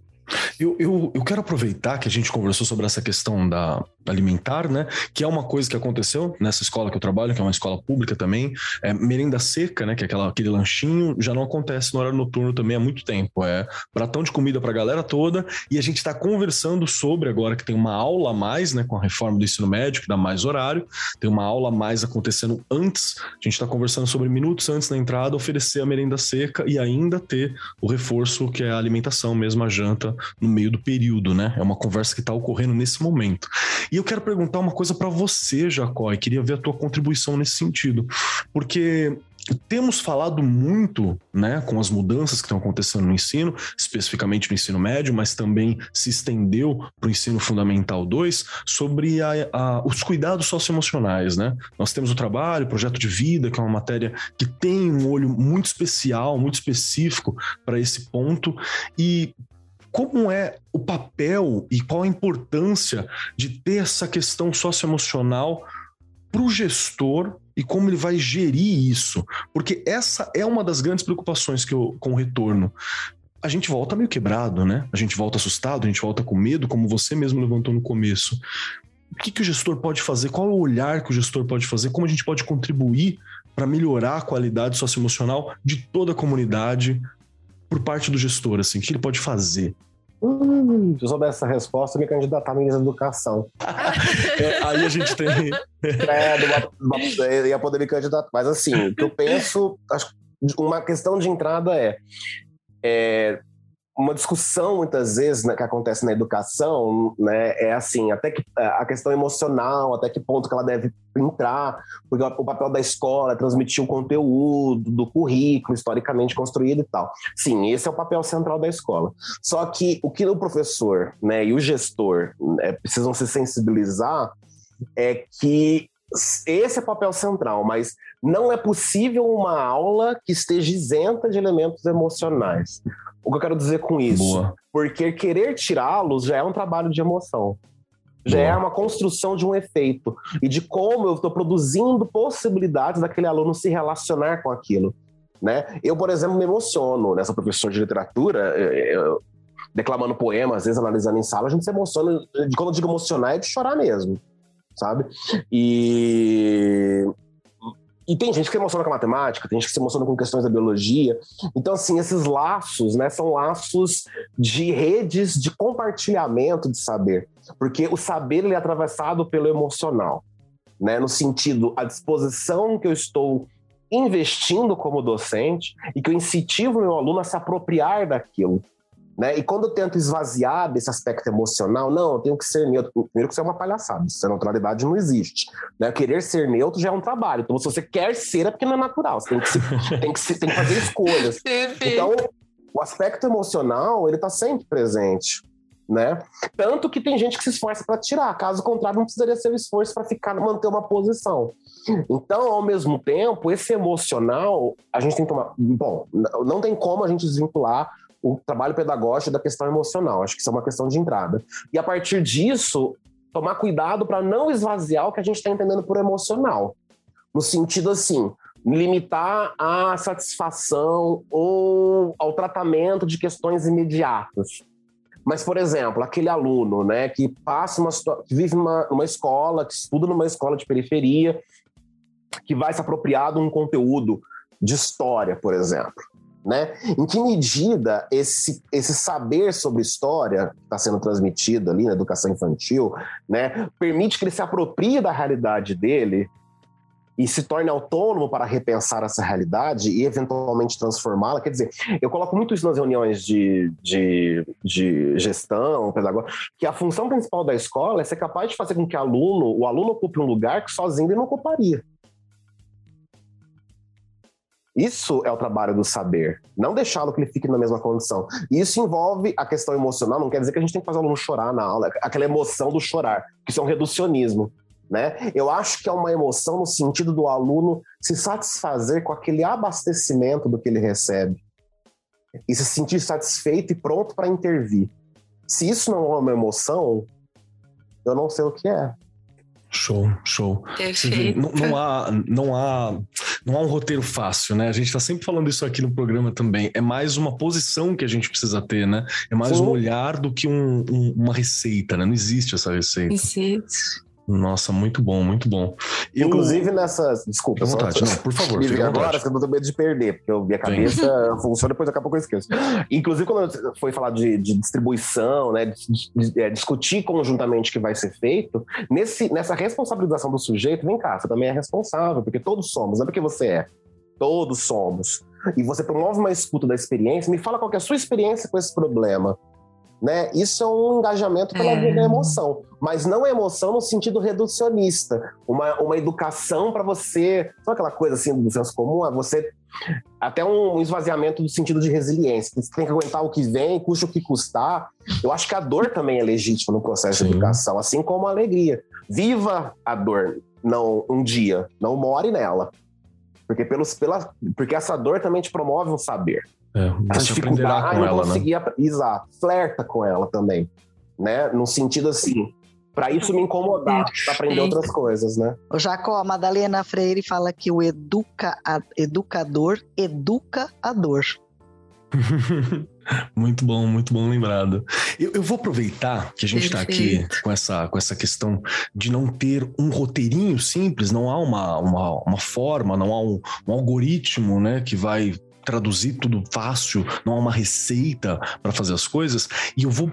S1: Eu, eu, eu quero aproveitar que a gente conversou sobre essa questão da, alimentar, né? Que é uma coisa que aconteceu nessa escola que eu trabalho, que é uma escola pública também. É, merenda seca, né? Que é aquela, aquele lanchinho, já não acontece no horário noturno também há muito tempo. É pratão de comida para a galera toda. E a gente está conversando sobre agora que tem uma aula a mais, né? Com a reforma do ensino médio, que dá mais horário. Tem uma aula a mais acontecendo antes. A gente está conversando sobre minutos antes da entrada, oferecer a merenda seca e ainda ter o reforço que é a alimentação mesmo, a janta, no meio do período, né? É uma conversa que está ocorrendo nesse momento. E eu quero perguntar uma coisa para você, Jacó, e queria ver a tua contribuição nesse sentido. Porque temos falado muito, né, com as mudanças que estão acontecendo no ensino, especificamente no ensino médio, mas também se estendeu para o ensino fundamental 2, sobre a, a, os cuidados socioemocionais, né? Nós temos o trabalho, o projeto de vida, que é uma matéria que tem um olho muito especial, muito específico para esse ponto, e como é o papel e qual a importância de ter essa questão socioemocional para o gestor e como ele vai gerir isso. Porque essa é uma das grandes preocupações que eu, com o retorno. A gente volta meio quebrado, né? A gente volta assustado, a gente volta com medo, como você mesmo levantou no começo. O que, que o gestor pode fazer? Qual é o olhar que o gestor pode fazer? Como a gente pode contribuir para melhorar a qualidade socioemocional de toda a comunidade por parte do gestor? Assim, o que ele pode fazer?
S4: Hum, se eu souber essa resposta, eu me candidatar à ministra da Educação.
S1: é, aí a gente tem.
S4: é, uma, ia poder me candidatar. Mas assim, o que eu penso, acho, uma questão de entrada é, é uma discussão muitas vezes né, que acontece na educação, né, é assim, até que é, a questão emocional, até que ponto que ela deve entrar, porque o papel da escola é transmitir o conteúdo do currículo historicamente construído e tal. Sim, esse é o papel central da escola. Só que o que o professor, né, e o gestor né, precisam se sensibilizar é que esse é o papel central, mas não é possível uma aula que esteja isenta de elementos emocionais. O que eu quero dizer com isso? Boa. Porque querer tirá-los já é um trabalho de emoção. Já Boa. é uma construção de um efeito. E de como eu estou produzindo possibilidades daquele aluno se relacionar com aquilo. Né? Eu, por exemplo, me emociono. Nessa né? professor de literatura, eu, declamando poemas, às vezes analisando em sala, a gente se emociona. Quando eu digo emocionar, é de chorar mesmo. Sabe? E e tem gente que se emociona com a matemática, tem gente que se emociona com questões da biologia. Então, assim, esses laços, né, são laços de redes de compartilhamento de saber. Porque o saber ele é atravessado pelo emocional, né, no sentido, a disposição que eu estou investindo como docente e que eu incentivo meu aluno a se apropriar daquilo. Né? E quando eu tento esvaziar desse aspecto emocional, não, eu tenho que ser neutro. Primeiro que isso é uma palhaçada, essa neutralidade não existe. Né? Querer ser neutro já é um trabalho. Então, se você quer ser, é porque não é natural. Você tem que, se, tem que, se, tem que fazer escolhas. Então, o aspecto emocional, ele está sempre presente. Né? Tanto que tem gente que se esforça para tirar, caso contrário, não precisaria ser o esforço para ficar manter uma posição. Então, ao mesmo tempo, esse emocional, a gente tem que tomar. Bom, não tem como a gente desvincular o trabalho pedagógico da questão emocional. Acho que isso é uma questão de entrada. E a partir disso, tomar cuidado para não esvaziar o que a gente está entendendo por emocional. No sentido assim, limitar a satisfação ou ao tratamento de questões imediatas. Mas, por exemplo, aquele aluno né, que passa uma que vive numa, numa escola, que estuda numa escola de periferia, que vai se apropriar de um conteúdo de história, por exemplo. Né? Em que medida esse, esse saber sobre história que está sendo transmitido ali na educação infantil né, permite que ele se aproprie da realidade dele e se torne autônomo para repensar essa realidade e eventualmente transformá-la. Quer dizer, eu coloco muito isso nas reuniões de, de, de gestão, pedagógica, que a função principal da escola é ser capaz de fazer com que aluno, o aluno ocupe um lugar que sozinho ele não ocuparia. Isso é o trabalho do saber, não deixá-lo que ele fique na mesma condição. E isso envolve a questão emocional, não quer dizer que a gente tem que fazer o aluno chorar na aula, aquela emoção do chorar, que isso é um reducionismo. Né? Eu acho que é uma emoção no sentido do aluno se satisfazer com aquele abastecimento do que ele recebe e se sentir satisfeito e pronto para intervir. Se isso não é uma emoção, eu não sei o que é.
S1: Show, show.
S2: Perfeito.
S1: Não, não, há, não, há, não há um roteiro fácil, né? A gente está sempre falando isso aqui no programa também. É mais uma posição que a gente precisa ter, né? É mais Sim. um olhar do que um, um, uma receita, né? Não existe essa receita.
S2: Existe.
S1: Nossa, muito bom, muito bom.
S4: Eu... Inclusive nessas. Desculpa,
S1: só, vontade, não, por favor.
S4: Me agora, que eu tô medo de perder, porque eu, minha cabeça Sim. funciona, depois daqui a pouco eu esqueço. Inclusive, quando foi falar de, de distribuição, né, de, de, de, é, discutir conjuntamente o que vai ser feito, nesse, nessa responsabilização do sujeito, vem cá, você também é responsável, porque todos somos, não é porque você é. Todos somos. E você promove uma escuta da experiência, me fala qual é a sua experiência com esse problema né? Isso é um engajamento pela
S2: É.
S4: emoção, mas não é emoção no sentido reducionista, uma, uma educação para você, sabe aquela coisa assim do senso comum, é você até um esvaziamento do sentido de resiliência. Você tem que aguentar o que vem, custa o que custar. Eu acho que a dor também é legítima no processo
S1: Sim.
S4: de educação, assim como a alegria. Viva a dor, não um dia, não more nela. Porque, pelos, pela, porque essa dor também te promove um saber.
S1: É, aprenderá
S4: dificuldade
S1: com ela, né?
S4: conseguir ap- Exato, flerta com ela também. Né? No sentido assim, para isso me incomodar, pra aprender outras coisas, né?
S3: O Jacó, a Madalena Freire fala que o educa, a- educador educa a dor.
S1: muito bom, muito bom lembrado. Eu, eu vou aproveitar que a gente está aqui com essa, com essa questão de não ter um roteirinho simples, não há uma, uma, uma forma, não há um, um algoritmo né, que vai traduzir tudo fácil, não há uma receita para fazer as coisas, e eu vou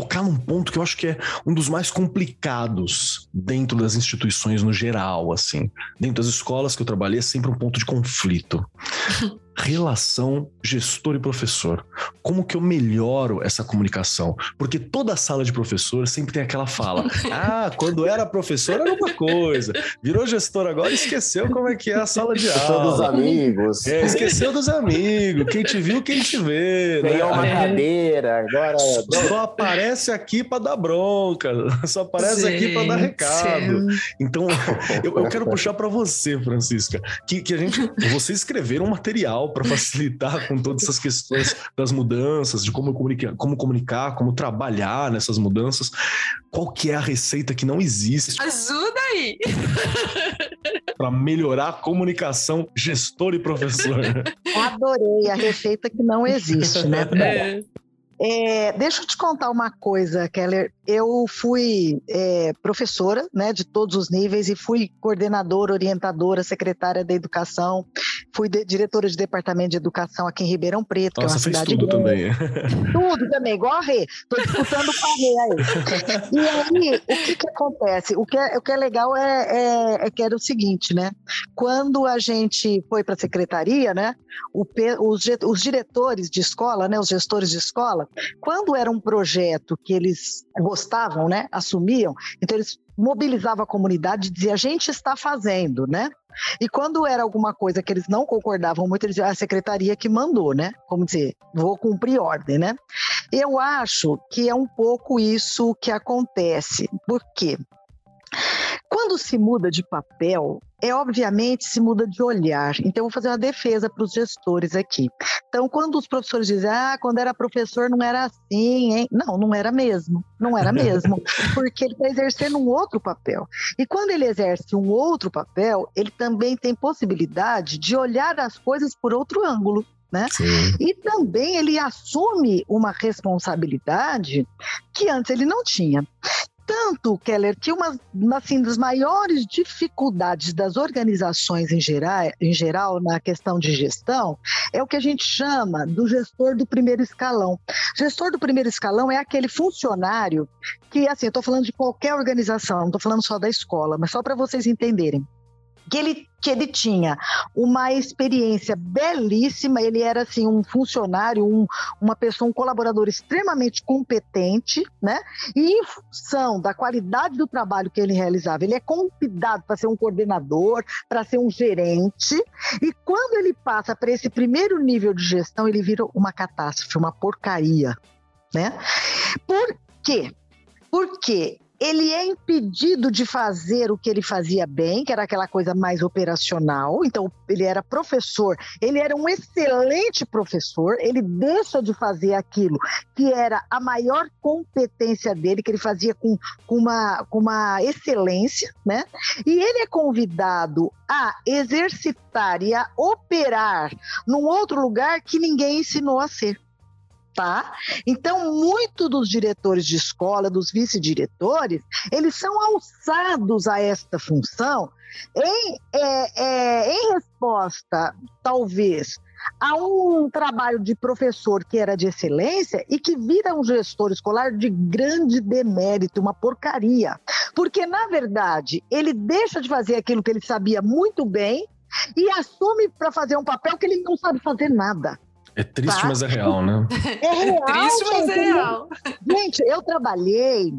S1: tocar num ponto que eu acho que é um dos mais complicados dentro das instituições no geral, assim. Dentro das escolas que eu trabalhei é sempre um ponto de conflito. Relação gestor e professor. Como que eu melhoro essa comunicação? Porque toda sala de professor sempre tem aquela fala: ah, quando era professor era uma coisa, virou gestor agora esqueceu como é que é a sala de
S4: Sou dos
S1: aula.
S4: amigos.
S1: É, esqueceu dos amigos, quem te viu, quem te vê. né?
S4: Ganhou uma
S2: É.
S4: cadeira, agora.
S1: Só aparece aqui para dar bronca, só aparece aqui para dar
S2: Gente.
S1: recado. Então, eu, eu quero puxar para você, Francisca, que, que a gente, você escrever um material para facilitar com todas essas questões das mudanças, de como comunicar, como comunicar, como trabalhar nessas mudanças. Qual que é a receita que não existe
S2: Ajuda aí!
S1: para melhorar a comunicação gestor e professor?
S3: Adorei a receita que não existe, né?
S2: É.
S3: É, deixa eu te contar uma coisa, Keller. Eu fui é, professora né, de todos os níveis e fui coordenadora, orientadora, secretária da educação, fui de- diretora de departamento de educação aqui em Ribeirão Preto,
S1: Nossa,
S3: que é uma
S1: fez
S3: cidade
S1: tudo
S3: grande.
S1: também.
S3: Tudo também, igual a Rê. Estou disputando com a Rê aí. E aí, o que, que acontece? O que é, o que é legal é, é- é que era o seguinte, né? Quando a gente foi para a secretaria, né? O os, os diretores de escola, né? Os gestores de escola, quando era um projeto que eles gostavam, né? Assumiam, então eles mobilizavam a comunidade e diziam, a gente está fazendo, né? E quando era alguma coisa que eles não concordavam muito, eles diziam, "Ah, a secretaria que mandou, né? Como dizer, vou cumprir ordem, né? Eu acho que é um pouco isso que acontece. Por quê? Quando se muda de papel, é obviamente se muda de olhar. Então, eu vou fazer uma defesa para os gestores aqui. Então, quando os professores dizem, ah, quando era professor não era assim, hein? Não, não era mesmo. Não era mesmo. Porque ele está exercendo um outro papel. E quando ele exerce um outro papel, ele também tem possibilidade de olhar as coisas por outro ângulo.
S1: Sim.
S3: E também ele assume uma responsabilidade que antes ele não tinha. Tanto, Keller, que uma assim, das maiores dificuldades das organizações em geral, em geral, na questão de gestão, é o que a gente chama do gestor do primeiro escalão. Gestor do primeiro escalão é aquele funcionário que, assim, eu estou falando de qualquer organização, não estou falando só da escola, mas só para vocês entenderem. Que ele, que ele tinha uma experiência belíssima, ele era assim um funcionário, um, uma pessoa, um colaborador extremamente competente, né? E em função da qualidade do trabalho que ele realizava, ele é convidado para ser um coordenador, para ser um gerente, e quando ele passa para esse primeiro nível de gestão, ele vira uma catástrofe, uma porcaria, né? Por quê? Porque ele é impedido de fazer o que ele fazia bem, que era aquela coisa mais operacional. Então, ele era professor, ele era um excelente professor, ele deixa de fazer aquilo que era a maior competência dele, que ele fazia com, com, uma, com uma excelência, né? E ele é convidado a exercitar e a operar num outro lugar que ninguém ensinou a ser. Então, muito dos diretores de escola, dos vice-diretores, eles são alçados a esta função em, é, é, em resposta, talvez, a um trabalho de professor que era de excelência e que vira um gestor escolar de grande demérito, uma porcaria. Porque, na verdade, ele deixa de fazer aquilo que ele sabia muito bem e assume para fazer um papel que ele não sabe fazer nada.
S1: É triste, tá? mas é real, né?
S3: É real.
S2: triste, mas é real.
S3: Gente, eu trabalhei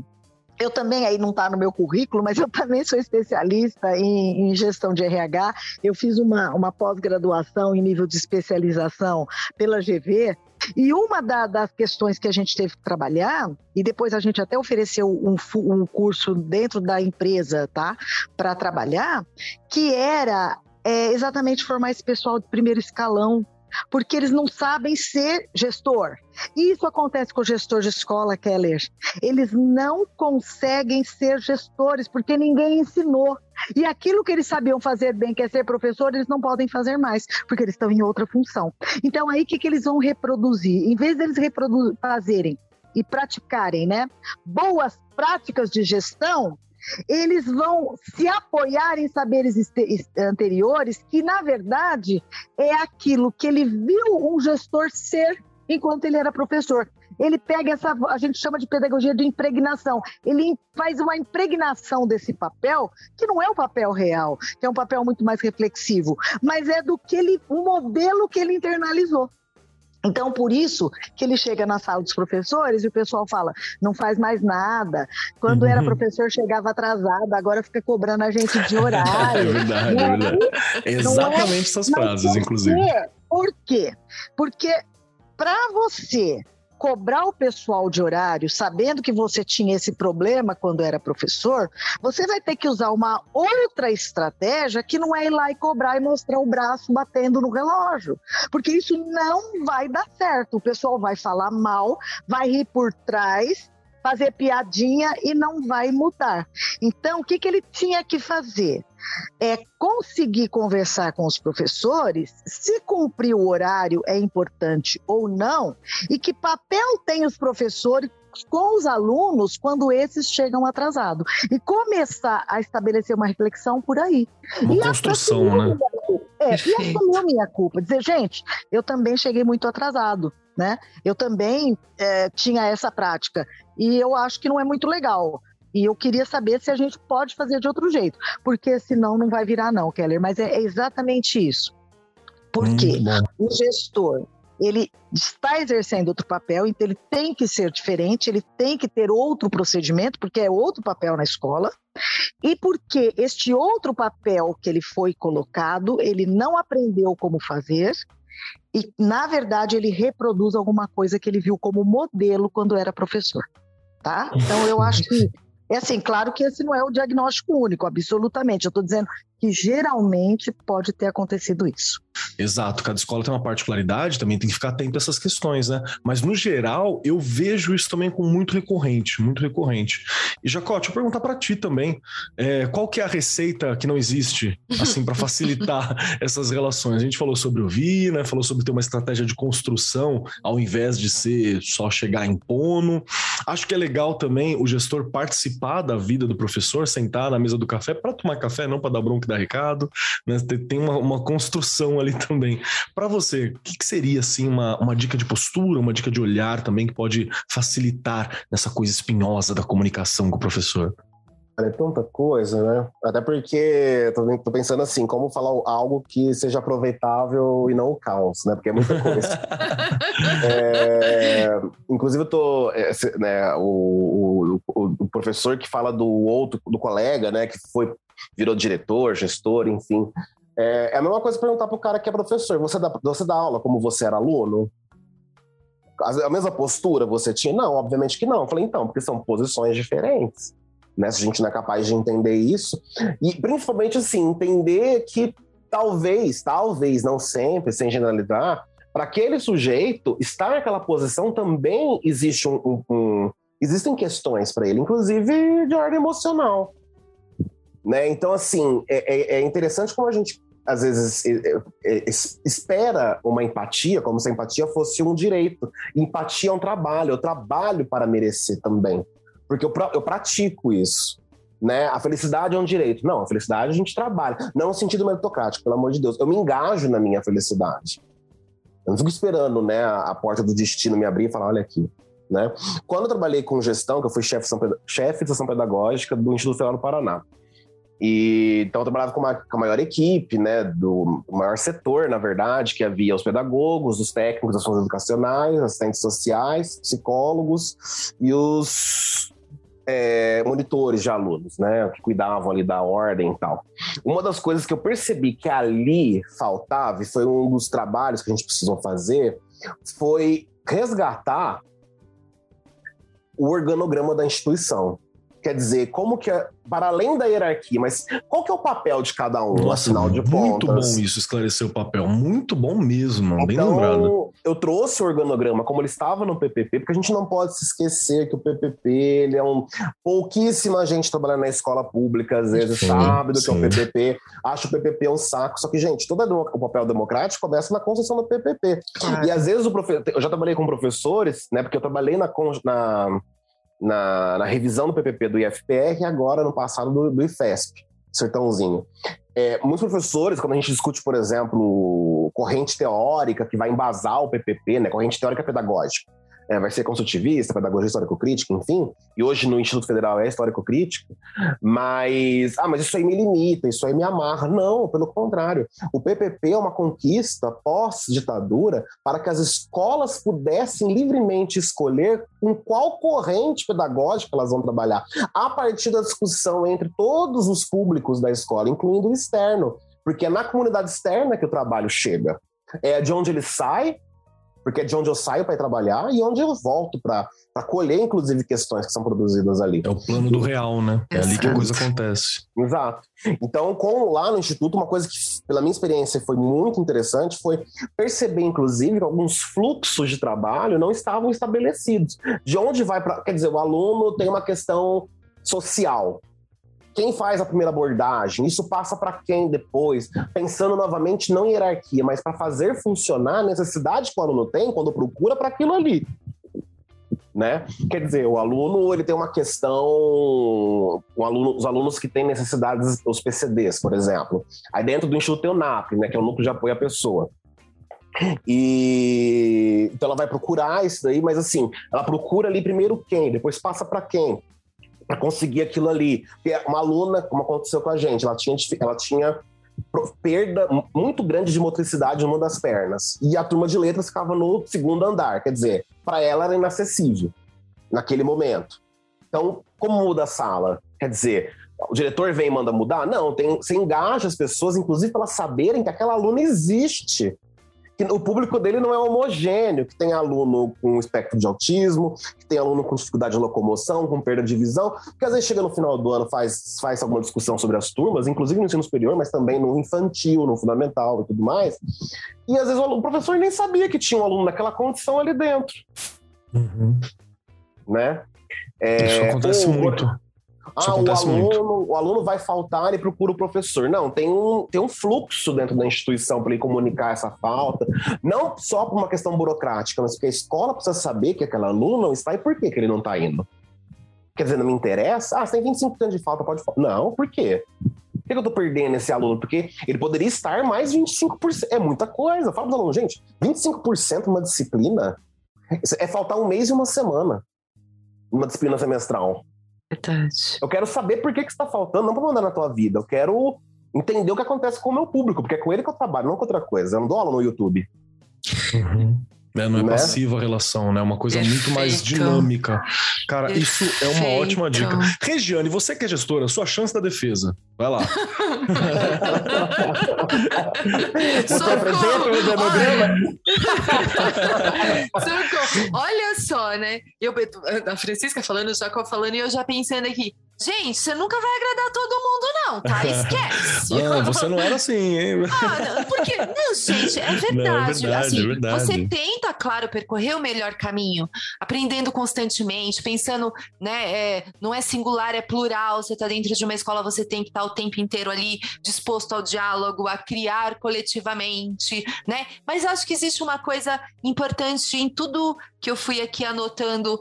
S3: eu também, aí não está no meu currículo, mas eu também sou especialista em, em gestão de RH. Eu fiz uma, uma pós-graduação em nível de especialização pela GV, e uma da, das questões que a gente teve que trabalhar, e depois a gente até ofereceu um, um curso dentro da empresa, tá? Para trabalhar, que era é, exatamente formar esse pessoal de primeiro escalão porque eles não sabem ser gestor. Isso acontece com o gestor de escola, Keller. Eles não conseguem ser gestores porque ninguém ensinou. E aquilo que eles sabiam fazer bem, que é ser professor, eles não podem fazer mais, porque eles estão em outra função. Então, aí o que, que eles vão reproduzir? Em vez deles fazerem e praticarem né, boas práticas de gestão, eles vão se apoiar em saberes anteriores, que na verdade é aquilo que ele viu um gestor ser enquanto ele era professor. Ele pega essa, a gente chama de pedagogia de impregnação. Ele faz uma impregnação desse papel, que não é o papel real, que é um papel muito mais reflexivo, mas é do que ele, o modelo que ele internalizou. Então, por isso que ele chega na sala dos professores e o pessoal fala, não faz mais nada. Quando uhum. era professor, chegava atrasado, agora fica cobrando a gente de horário.
S1: é verdade, é verdade. É? Exatamente é? essas frases, inclusive.
S3: Por quê? Porque para você cobrar o pessoal de horário, sabendo que você tinha esse problema quando era professor, você vai ter que usar uma outra estratégia que não é ir lá e cobrar e mostrar o braço batendo no relógio. Porque isso não vai dar certo. O pessoal vai falar mal, vai rir por trás fazer piadinha e não vai mudar. Então, o que, que ele tinha que fazer? É conseguir conversar com os professores se cumprir o horário é importante ou não, e que papel tem os professores com os alunos quando esses chegam atrasados. E começar a estabelecer uma reflexão por aí.
S1: Uma e construção, né?
S3: É, e assumir a minha culpa. Dizer, gente, eu também cheguei muito atrasado. Né? Eu também é, tinha essa prática e eu acho que não é muito legal. E eu queria saber se a gente pode fazer de outro jeito, porque senão não vai virar não, Keller. Mas é, é exatamente isso. Porque hum, o gestor ele está exercendo outro papel, então ele tem que ser diferente, ele tem que ter outro procedimento, porque é outro papel na escola, e porque este outro papel que ele foi colocado, ele não aprendeu como fazer, e, na verdade, ele reproduz alguma coisa que ele viu como modelo quando era professor. Tá? Então, eu acho que é assim, claro que esse não é o diagnóstico único, absolutamente. Eu estou dizendo que geralmente pode ter acontecido isso.
S1: Exato, cada escola tem uma particularidade, também tem que ficar atento a essas questões, né? Mas no geral, eu vejo isso também como muito recorrente, muito recorrente. E Jacó, deixa eu perguntar para ti também, é, qual que é a receita que não existe, assim, para facilitar essas relações? A gente falou sobre ouvir, né? Falou sobre ter uma estratégia de construção, ao invés de ser só chegar impondo. Acho que é legal também o gestor participar da vida do professor, sentar na mesa do café para tomar café, não para dar bronca dar recado, né? Tem uma, uma construção ali também. Para você, o que, que, seria assim uma, uma dica de postura, uma dica de olhar também que pode facilitar nessa coisa espinhosa da comunicação com o professor?
S4: É tanta coisa, né? Até porque tô, tô, pensando assim, como falar algo que seja aproveitável e não o caos, né? Porque é muita coisa. é, inclusive, eu tô. É, né, o, o, o, professor que fala do outro, do colega, né? Que foi virou diretor, gestor, enfim. É, é a mesma coisa perguntar para o cara que é professor: você dá, você dá aula como você era aluno? A mesma postura você tinha? Não, obviamente que não. Eu falei, então, porque são posições diferentes. Né? Se a gente não é capaz de entender isso. E principalmente assim, entender que talvez, talvez, não sempre, sem generalizar, para aquele sujeito estar naquela posição também existe um, um, um existem questões para ele, inclusive de ordem emocional. Né? Então, assim, é, é, é interessante como a gente às vezes espera uma empatia, como se a empatia fosse um direito. Empatia é um trabalho, eu trabalho para merecer também. Porque eu, eu pratico isso. Né? A felicidade é um direito. Não, a felicidade a gente trabalha. Não no sentido meritocrático, pelo amor de Deus. Eu me engajo na minha felicidade. Eu não fico esperando né, a porta do destino me abrir e falar, olha aqui. Né? Quando eu trabalhei com gestão, que eu fui chefe de ação pedagógica do Instituto Federal do Paraná, E, então eu trabalhava com, uma, com a maior equipe, né, do maior setor, na verdade, que havia os pedagogos, os técnicos, as ações educacionais, assistentes sociais, psicólogos e os é, monitores de alunos, né, que cuidavam ali da ordem e tal. Uma das coisas que eu percebi que ali faltava, e foi um dos trabalhos que a gente precisou fazer, foi resgatar o organograma da instituição. Quer dizer, como que é, para além da hierarquia, mas qual que é o papel de cada um,
S1: Nossa,
S4: afinal de
S1: muito
S4: contas?
S1: bom isso, esclarecer o papel. Muito bom mesmo, bem
S4: Então,
S1: lembrado.
S4: eu trouxe o organograma como ele estava no PPP, porque a gente não pode se esquecer que o PPP, ele é um... Pouquíssima gente trabalhando na escola pública, às vezes,
S1: Sim,
S4: sabe do que é o
S1: sim.
S4: PPP, acha o PPP um saco, só que, gente, todo o papel democrático começa na construção do PPP. E às vezes o professor, eu já trabalhei com professores, né? Porque eu trabalhei na, na, na, na revisão do PPP do IFPR e agora no passado do, do IFESP, Sertãozinho. É, muitos professores, quando a gente discute, por exemplo, corrente teórica que vai embasar o PPP, né? Corrente teórica pedagógica. É, vai ser construtivista, pedagogia histórico-crítica, enfim. E hoje no Instituto Federal é histórico-crítico. Mas, ah, mas isso aí me limita, isso aí me amarra. Não, pelo contrário. O PPP é uma conquista pós-ditadura para que as escolas pudessem livremente escolher com qual corrente pedagógica elas vão trabalhar, a partir da discussão entre todos os públicos da escola, incluindo o externo, porque é na comunidade externa que o trabalho chega. É de onde ele sai, porque é de onde eu saio para trabalhar e onde eu volto para colher, inclusive, questões que são produzidas ali.
S1: É o plano do real, né? É ali que a
S2: Exato.
S1: coisa acontece.
S4: Exato. Então, com, lá no Instituto, uma coisa que, pela minha experiência, foi muito interessante foi perceber, inclusive, que alguns fluxos de trabalho não estavam estabelecidos. De onde vai para. Quer dizer, o aluno tem uma questão social. Quem faz a primeira abordagem? Isso passa para quem depois? Pensando novamente não em hierarquia, mas para fazer funcionar a necessidade que o aluno tem quando procura para aquilo ali né? Quer dizer, o aluno ele tem uma questão, aluno, os alunos que têm necessidades, os PCDs, por exemplo. Aí dentro do Instituto tem o NAP, né, que é o núcleo de apoio à pessoa. E então ela vai procurar isso daí, mas assim, ela procura ali primeiro quem, depois passa para quem, para conseguir aquilo ali. Porque uma aluna, como aconteceu com a gente, ela tinha, ela tinha perda muito grande de motricidade numa das pernas. E a turma de letras ficava no segundo andar, quer dizer, para ela era inacessível naquele momento. Então, como muda a sala? Quer dizer, o diretor vem e manda mudar? Não, tem, você engaja as pessoas, inclusive para elas saberem que aquela aluna existe. Que o público dele não é homogêneo, que tem aluno com espectro de autismo, que tem aluno com dificuldade de locomoção, com perda de visão, porque às vezes chega no final do ano, faz, faz alguma discussão sobre as turmas, inclusive no ensino superior, mas também no infantil, no fundamental e tudo mais. E às vezes o, aluno- o professor nem sabia que tinha um aluno naquela condição ali dentro, né? É,
S1: Isso acontece
S4: ou-
S1: muito.
S4: Ah, o
S1: muito.
S4: aluno, o aluno vai faltar e procura o professor. Não, tem um, tem um fluxo dentro da instituição para ele comunicar essa falta. Não só por uma questão burocrática, mas porque a escola precisa saber que aquele aluno não está e por que, que ele não está indo. Quer dizer, não me interessa? Ah, você tem 25% de falta, pode faltar. Não, por quê? Por que eu tô perdendo esse aluno? Porque ele poderia estar mais 25%. É muita coisa. Fala para os alunos, gente, 25% numa disciplina é faltar um mês e uma semana numa disciplina semestral.
S2: Verdade.
S4: Eu quero saber por que, que está faltando, não para mandar na tua vida. Eu quero entender o que acontece com o meu público, porque é com ele que eu trabalho, não com outra coisa. Eu não dou aula no YouTube.
S1: Uhum. É, não é
S4: Né?
S1: passiva a relação, né? É uma coisa muito mais
S2: Perfeito.
S1: dinâmica. Cara, isso é uma
S2: Perfeito.
S1: ótima dica. Regiane, você que é gestora, sua chance da defesa. Vai lá.
S4: Você apresenta o organograma?
S2: Socorro. Olha só, né? Eu, a Francisca falando, o Jacob falando, e eu já pensando aqui. Gente, você nunca vai agradar todo mundo, não, tá? Esquece.
S1: Não, você não era assim, hein?
S2: Ah, não, porque, não, gente, é verdade.
S1: Não, é verdade,
S2: assim,
S1: é verdade.
S2: Você tenta, claro, percorrer o melhor caminho, aprendendo constantemente, pensando, né? é, não é singular, é plural. Você está dentro de uma escola, você tem que estar o tempo inteiro ali disposto ao diálogo, a criar coletivamente, né? Mas acho que existe uma coisa importante em tudo que eu fui aqui anotando.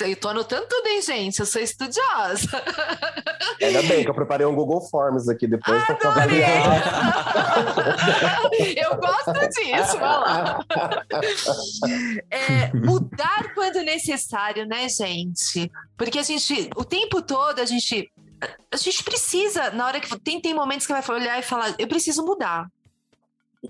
S2: Eu tô anotando tudo, hein, gente? Eu sou estudiosa.
S4: Ainda bem que eu preparei um Google Forms aqui depois avaliar.
S2: Eu gosto disso, vai lá. É, mudar quando necessário, né, gente? Porque a gente, o tempo todo, a gente a gente precisa, na hora que tem, tem momentos que vai olhar e falar, eu preciso mudar.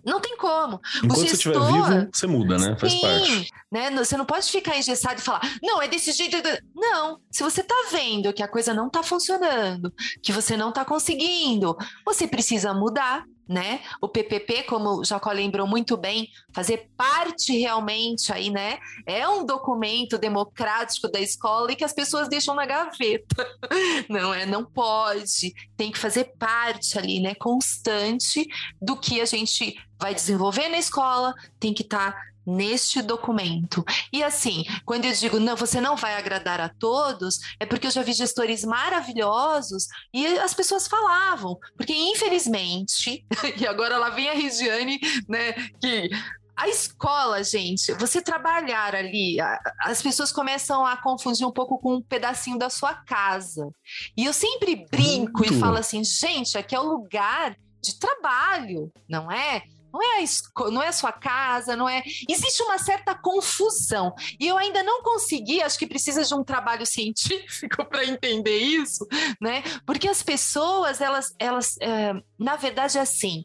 S2: Não tem como.
S1: Enquanto gestor, você estiver vivo, você muda, né? Faz
S2: sim,
S1: parte.
S2: Né? Você não pode ficar engessado e falar, não, é desse jeito. Não. Se você está vendo que a coisa não está funcionando, que você não está conseguindo, você precisa mudar né? O PPP, como Jacó lembrou muito bem, fazer parte realmente aí, né? É um documento democrático da escola e que as pessoas deixam na gaveta. Não é, não pode. Tem que fazer parte ali, né, constante do que a gente vai desenvolver na escola, tem que estar tá neste documento. E assim, quando eu digo não, você não vai agradar a todos, é porque eu já vi gestores maravilhosos e as pessoas falavam, porque infelizmente, e agora lá vem a Regiane, né, que a escola, gente, você trabalhar ali, as pessoas começam a confundir um pouco com um pedacinho da sua casa. E eu sempre brinco Muito. e falo assim, gente, aqui é o lugar de trabalho, não é? Não é, a, não é a sua casa, não é. Existe uma certa confusão. E eu ainda não consegui, acho que precisa de um trabalho científico para entender isso, né? Porque as pessoas, elas, elas é, na verdade, é assim.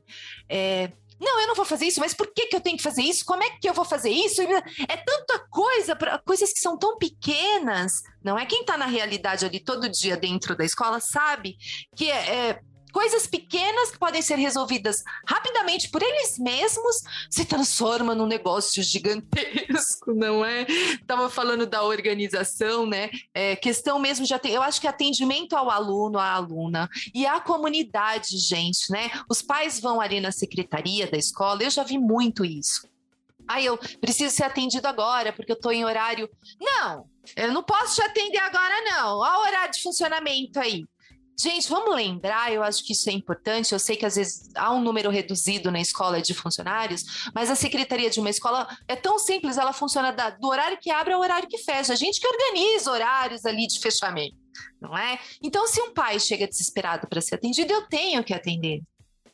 S2: É, não, eu não vou fazer isso, mas por que, que eu tenho que fazer isso? Como é que eu vou fazer isso? É tanta coisa, coisas que são tão pequenas, não é? Quem está na realidade ali todo dia dentro da escola sabe que é, é coisas pequenas que podem ser resolvidas rapidamente por eles mesmos se transforma num negócio gigantesco, não é? Tava falando da organização, né? É, questão mesmo de eu acho que atendimento ao aluno, à aluna e à comunidade, gente, né? Os pais vão ali na secretaria da escola, eu já vi muito isso. Ah, eu preciso ser atendido agora porque eu estou em horário. Não, eu não posso te atender agora, não. Olha o horário de funcionamento aí. Gente, vamos lembrar, eu acho que isso é importante. Eu sei que às vezes há um número reduzido na escola de funcionários, mas a secretaria de uma escola é tão simples, ela funciona do horário que abre ao horário que fecha. A gente que organiza horários ali de fechamento, não é? Então, se um pai chega desesperado para ser atendido, eu tenho que atender.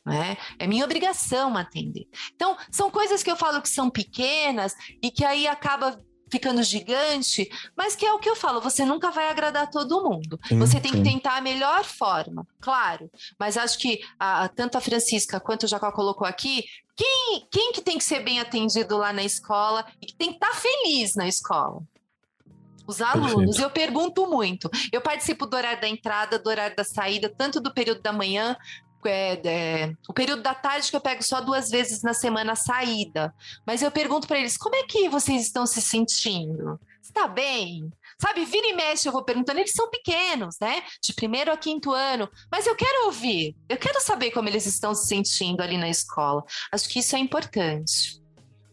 S2: É? é minha obrigação atender. Então, são coisas que eu falo que são pequenas e que aí acaba ficando gigante, mas que é o que eu falo, você nunca vai agradar todo mundo. Sim, você tem sim. que tentar a melhor forma, claro. Mas acho que a, tanto a Francisca quanto o Jacó colocou aqui, quem, quem que tem que ser bem atendido lá na escola e que tem que estar tá feliz na escola? Os alunos, Perfeito. eu pergunto muito. Eu participo do horário da entrada, do horário da saída, tanto do período da manhã é, é, o período da tarde que eu pego só duas vezes na semana a saída. Mas eu pergunto para eles: como é que vocês estão se sentindo? Está bem? Sabe, vira e mexe, eu vou perguntando, eles são pequenos, né? De primeiro a quinto ano, mas eu quero ouvir, eu quero saber como eles estão se sentindo ali na escola. Acho que isso é importante.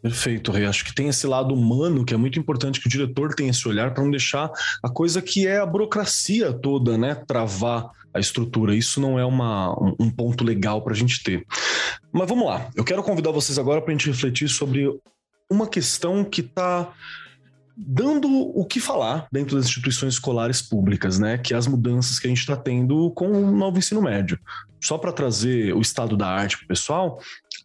S1: Perfeito, Rei. Acho que tem esse lado humano que é muito importante que o diretor tenha esse olhar para não deixar a coisa que é a burocracia toda, né, travar a estrutura. Isso não é uma, um ponto legal para a gente ter. Mas vamos lá. Eu quero convidar vocês agora para a gente refletir sobre uma questão que está dando o que falar dentro das instituições escolares públicas, né? Que é as mudanças que a gente está tendo com o novo ensino médio. Só para trazer o estado da arte para o pessoal,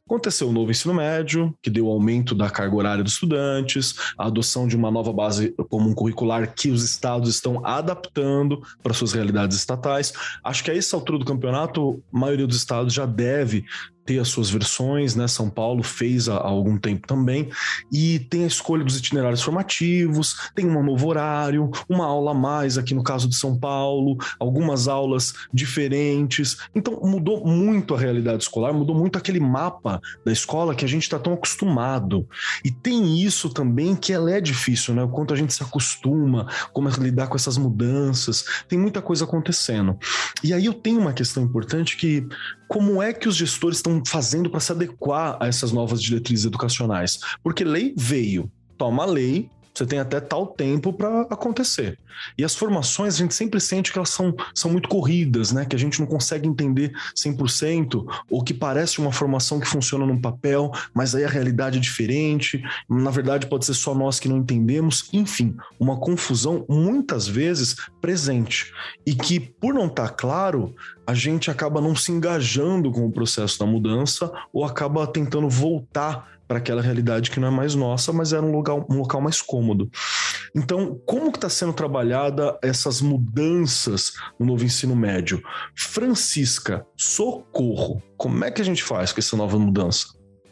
S1: Aconteceu o novo ensino médio, que deu aumento da carga horária dos estudantes, a adoção de uma nova base comum curricular que os estados estão adaptando para suas realidades estatais. Acho que a essa altura do campeonato, a maioria dos estados já deve ter as suas versões, né? São Paulo fez há, algum tempo também, e tem a escolha dos itinerários formativos, tem um novo horário, uma aula a mais aqui no caso de São Paulo, algumas aulas diferentes. Então mudou muito a realidade escolar, mudou muito aquele mapa da escola que a gente está tão acostumado. E tem isso também que ela é difícil, né? O quanto a gente se acostuma, como é lidar com essas mudanças, tem muita coisa acontecendo. E aí eu tenho uma questão importante que como é que os gestores estão fazendo para se adequar a essas novas diretrizes educacionais? Porque lei veio, toma lei, você tem até tal tempo para acontecer. E as formações, a gente sempre sente que elas são, são muito corridas, né? Que a gente não consegue entender 100%, ou que parece uma formação que funciona num papel, mas aí a realidade é diferente. Na verdade, pode ser só nós que não entendemos. Enfim, uma confusão muitas vezes presente. E que, por não estar tá claro, a gente acaba não se engajando com o processo da mudança ou acaba tentando voltar para aquela realidade que não é mais nossa, mas era um local, um local mais cômodo. Então, como que está sendo trabalhada essas mudanças no novo ensino médio? Francisca, socorro, como é que a gente faz com essa nova mudança?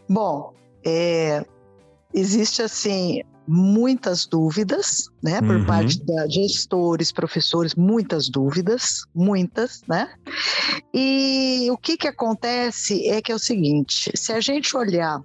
S3: Bom, é, existe assim muitas dúvidas, né, por uhum. parte de gestores, professores, muitas dúvidas, muitas, né? E o que que acontece é que é o seguinte, se a gente olhar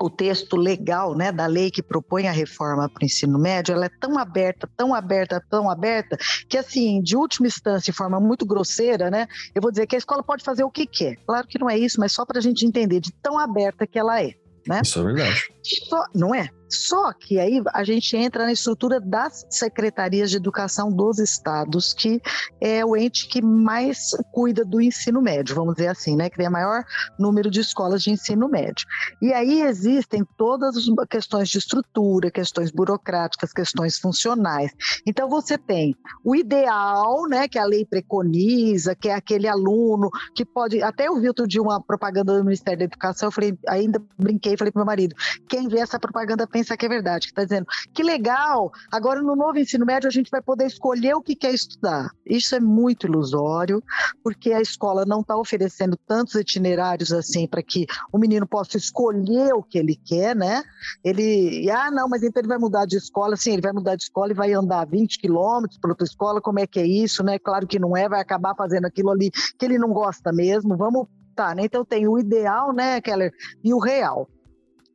S3: o texto legal, né, da lei que propõe a reforma para o ensino médio, ela é tão aberta, tão aberta, tão aberta, que assim, de última instância, de forma muito grosseira, né, eu vou dizer que a escola pode fazer o que quer. Claro que não é isso, mas só para a gente entender de tão aberta que ela é. Né?
S1: Isso é verdade.
S3: Só, não é? Só que aí a gente entra na estrutura das secretarias de educação dos estados, que é o ente que mais cuida do ensino médio, vamos dizer assim, né? Que tem o maior número de escolas de ensino médio. E aí existem todas as questões de estrutura, questões burocráticas, questões funcionais. Então você tem o ideal, né? Que a lei preconiza, que é aquele aluno que pode. Até eu vi outro dia uma propaganda do Ministério da Educação, eu falei, ainda brinquei, falei para meu marido: quem vê essa propaganda pensar que é verdade, que está dizendo que legal, agora no novo ensino médio a gente vai poder escolher o que quer estudar. Isso é muito ilusório, porque a escola não está oferecendo tantos itinerários assim para que o menino possa escolher o que ele quer, né? Ele, ah, não, mas então ele vai mudar de escola, sim, ele vai mudar de escola e vai andar 20 quilômetros para outra escola, como é que é isso, né? Claro que não é, vai acabar fazendo aquilo ali que ele não gosta mesmo, vamos tá, né? Então tem o ideal, né, Keller, e o real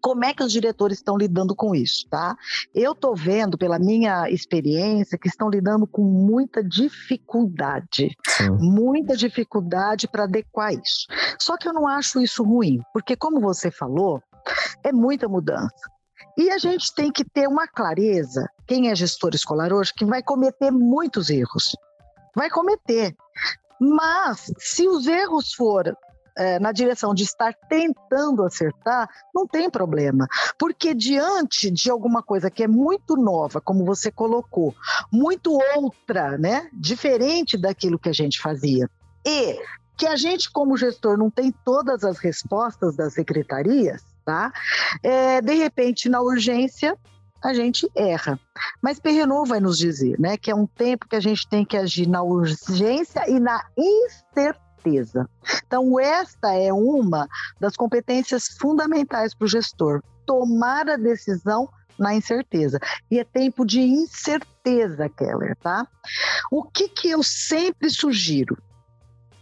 S3: como é que os diretores estão lidando com isso, tá? Eu estou vendo, pela minha experiência, que estão lidando com muita dificuldade, Sim. muita dificuldade para adequar isso. Só que eu não acho isso ruim, porque como você falou, é muita mudança. E a gente tem que ter uma clareza, quem é gestor escolar hoje, que vai cometer muitos erros. Vai cometer. Mas se os erros for é, na direção de estar tentando acertar, não tem problema. Porque diante de alguma coisa que é muito nova, como você colocou, muito outra, né? Diferente daquilo que a gente fazia. E que a gente, como gestor, não tem todas as respostas das secretarias, tá? É, de repente, na urgência, a gente erra. Mas Perrenot vai nos dizer, né, que é um tempo que a gente tem que agir na urgência e na incerteza certeza. Então, esta é uma das competências fundamentais para o gestor: tomar a decisão na incerteza. E é tempo de incerteza, Keller, tá? O que, que eu sempre sugiro?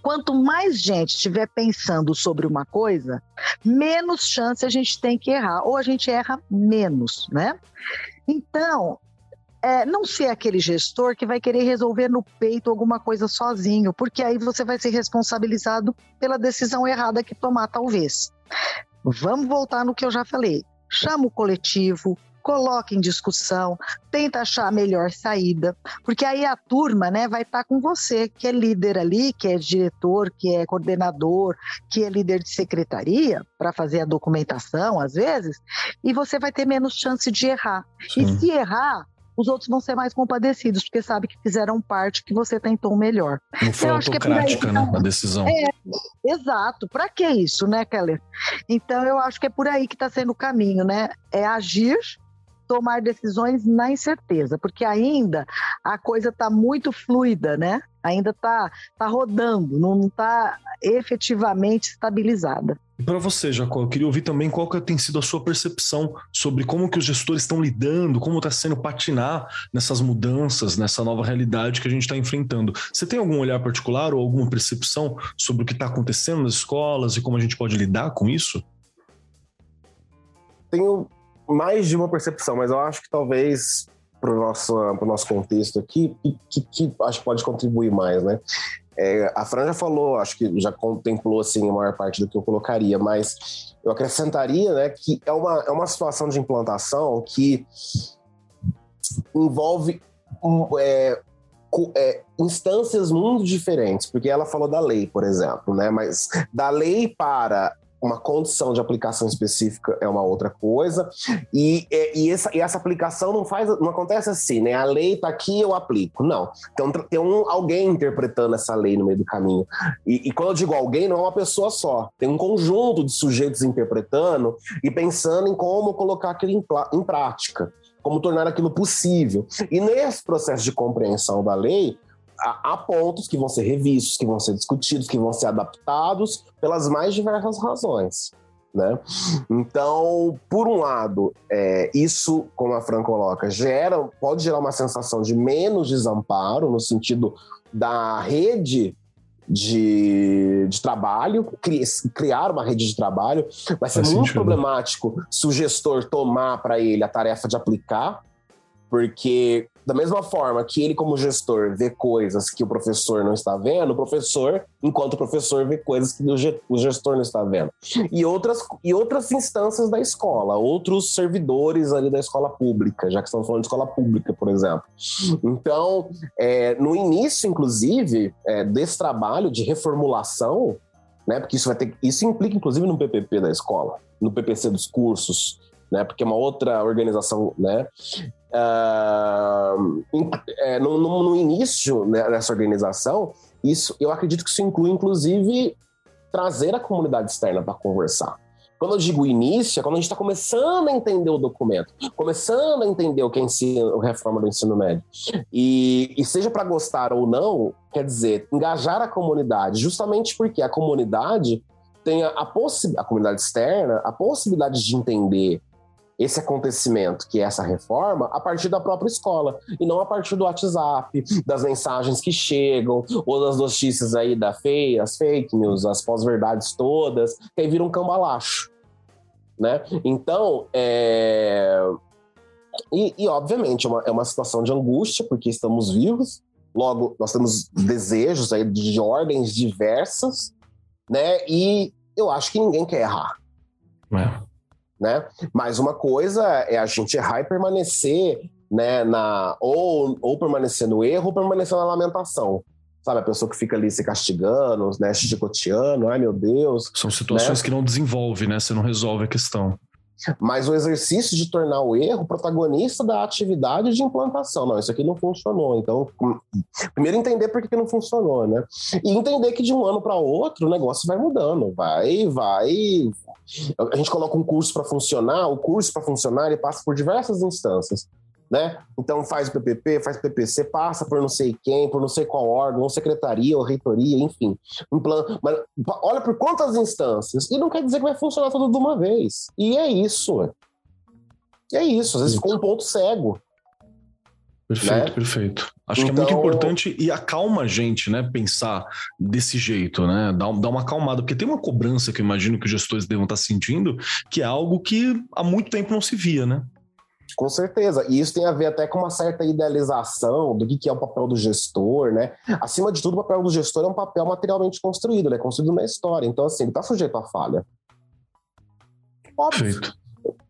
S3: Quanto mais gente estiver pensando sobre uma coisa, menos chance a gente tem que errar, ou a gente erra menos, né? Então, é, não ser aquele gestor que vai querer resolver no peito alguma coisa sozinho, porque aí você vai ser responsabilizado pela decisão errada que tomar, talvez. Vamos voltar no que eu já falei. Chama o coletivo, coloca em discussão, tenta achar a melhor saída, porque aí a turma, né, vai estar tá com você, que é líder ali, que é diretor, que é coordenador, que é líder de secretaria, para fazer a documentação, às vezes, e você vai ter menos chance de errar. Sim. E se errar, os outros vão ser mais compadecidos, porque sabe que fizeram parte que você tentou melhor.
S1: Não foi autocrática, é né, a decisão.
S3: É, exato. Para que isso, né, Keller? Então, eu acho que é por aí que está sendo o caminho, né? É agir tomar decisões na incerteza, porque ainda a coisa está muito fluida, né? Ainda está tá rodando, não está efetivamente estabilizada.
S1: Para você, Jacó, eu queria ouvir também qual que tem sido a sua percepção sobre como que os gestores estão lidando, como está sendo patinar nessas mudanças, nessa nova realidade que a gente está enfrentando. Você tem algum olhar particular ou alguma percepção sobre o que está acontecendo nas escolas e como a gente pode lidar com isso?
S4: Tenho mais de uma percepção, mas eu acho que talvez para o nosso, pro nosso contexto aqui, que, que, acho que pode contribuir mais, né? É, a Fran já falou, acho que já contemplou assim a maior parte do que eu colocaria, mas eu acrescentaria, né, que é uma, é uma situação de implantação que envolve é, é, instâncias muito diferentes, porque ela falou da lei, por exemplo, né? Mas da lei para uma condição de aplicação específica é uma outra coisa. E, e, essa, e essa aplicação não faz, não acontece assim, né? A lei está aqui, eu aplico. Não. Então tem um, alguém interpretando essa lei no meio do caminho. E, e, quando eu digo alguém, não é uma pessoa só. Tem um conjunto de sujeitos interpretando e pensando em como colocar aquilo em, em prática. como tornar aquilo possível. E nesse processo de compreensão da lei, há pontos que vão ser revistos, que vão ser discutidos, que vão ser adaptados pelas mais diversas razões. Né? Então, por um lado, é, isso, como a Fran coloca, gera, pode gerar uma sensação de menos desamparo, no sentido da rede de, de trabalho, criar uma rede de trabalho. Vai ser Faz muito sentido. problemático se o gestor tomar para ele a tarefa de aplicar, porque da mesma forma que ele, como gestor, vê coisas que o professor não está vendo, o professor, enquanto professor, vê coisas que o gestor não está vendo. E outras, e outras instâncias da escola, outros servidores ali da escola pública, já que estamos falando de escola pública, por exemplo. Então, é, no início, inclusive, é, desse trabalho de reformulação, né, porque isso vai ter, isso implica, inclusive, no PPP da escola, no PPC dos cursos, né, porque é uma outra organização, né, Uh, é, no, no, no, início né, organização, isso, eu acredito que isso inclui, inclusive, trazer a comunidade externa para conversar. Quando eu digo início, é quando a gente está começando a entender o documento, começando a entender o que é ensino, a reforma do ensino médio. E, e seja para gostar ou não, quer dizer, engajar a comunidade, justamente porque a comunidade tem a, a, a comunidade externa a possibilidade de entender esse acontecimento, que é essa reforma, a partir da própria escola, e não a partir do WhatsApp, das mensagens que chegam, ou das notícias aí da fake, as fake news, as pós-verdades todas, que aí vira um cambalacho, né? Então, é... E, e, obviamente, é uma, é uma situação de angústia, porque estamos vivos, logo, nós temos desejos aí de ordens diversas, né? E eu acho que ninguém quer errar. É né? Mas uma coisa é a gente errar e permanecer, né, na ou, ou permanecer no erro ou permanecer na lamentação. Sabe, a pessoa que fica ali se castigando, né, chicoteando, ai meu Deus.
S1: São situações né? que não desenvolve, né? Você não resolve a questão.
S4: Mas o exercício de tornar o erro protagonista da atividade de implantação. Não, isso aqui não funcionou. Então, primeiro entender por que não funcionou, né? E entender que de um ano para outro o negócio vai mudando, vai, vai, a gente coloca um curso para funcionar, o curso para funcionar ele passa por diversas instâncias. Né? Então faz o PPP, faz o PPC, passa por não sei quem, por não sei qual órgão, secretaria, ou reitoria, enfim. Um plano, mas olha por quantas instâncias, e não quer dizer que vai funcionar tudo de uma vez. E é isso. E é isso, às vezes ficou um ponto cego.
S1: Perfeito, né? perfeito. Acho então... que é muito então- importante e acalma a gente, né? Pensar desse jeito, né? Dá, dá uma acalmada, porque tem uma cobrança que eu imagino que os gestores devam estar sentindo, que é algo que há muito tempo não se via, né?
S4: Com certeza. E isso tem a ver até com uma certa idealização do que é o papel do gestor, né? Acima de tudo, o papel do gestor é um papel materialmente construído, né? Construído na história. Então, assim, ele está sujeito à falha.
S1: Óbvio.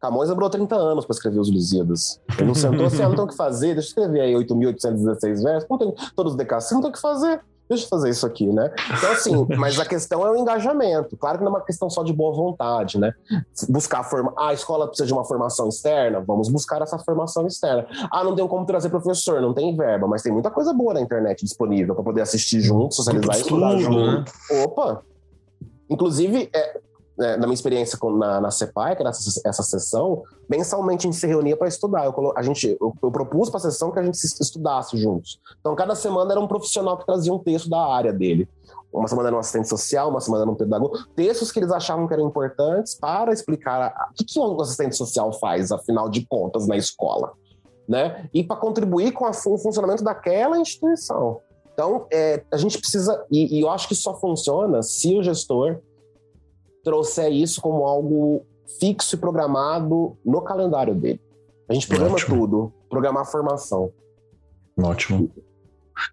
S4: Camões demorou 30 anos para escrever os Lusíadas. Ele não sentou assim, ah, não tem o que fazer, deixa eu escrever aí 8.816 versos, não tem todos os decassos, não tem o que fazer, deixa eu fazer isso aqui, né? Então, assim, mas a questão é o engajamento. Claro que não é uma questão só de boa vontade, né? Buscar forma. Ah, a escola precisa de uma formação externa? Vamos buscar essa formação externa. Ah, não tem como trazer professor, não tem verba, mas tem muita coisa boa na internet disponível para poder assistir junto, socializar e estudar junto. Né? Opa! Inclusive, é, né, na minha experiência com, na, na CEPAI, que era essa, essa sessão, mensalmente a gente se reunia para estudar. Eu, a gente, eu, eu propus para a sessão que a gente estudasse juntos. Então, cada semana era um profissional que trazia um texto da área dele. Uma semana era um assistente social, uma semana era um pedagogo. Textos que eles achavam que eram importantes para explicar o que, que um assistente social faz, afinal de contas, na escola. Né? E para contribuir com a, o funcionamento daquela instituição. Então, é, a gente precisa, e, e eu acho que só funciona se o gestor trouxer isso como algo fixo e programado no calendário dele. A gente programa Ótimo. tudo, programar a formação.
S1: Ótimo.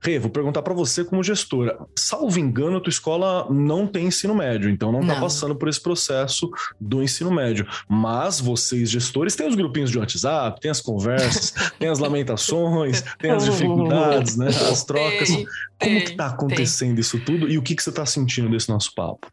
S1: Rê, vou perguntar para você como gestora. Salvo engano, tua escola não tem ensino médio, então não, está passando por esse processo do ensino médio. Mas vocês, gestores, têm os grupinhos de WhatsApp, tem as conversas, tem as lamentações, tem as dificuldades, né? As trocas. Tem, como tem, que tá acontecendo tem. isso tudo e o que, que você está sentindo desse nosso papo?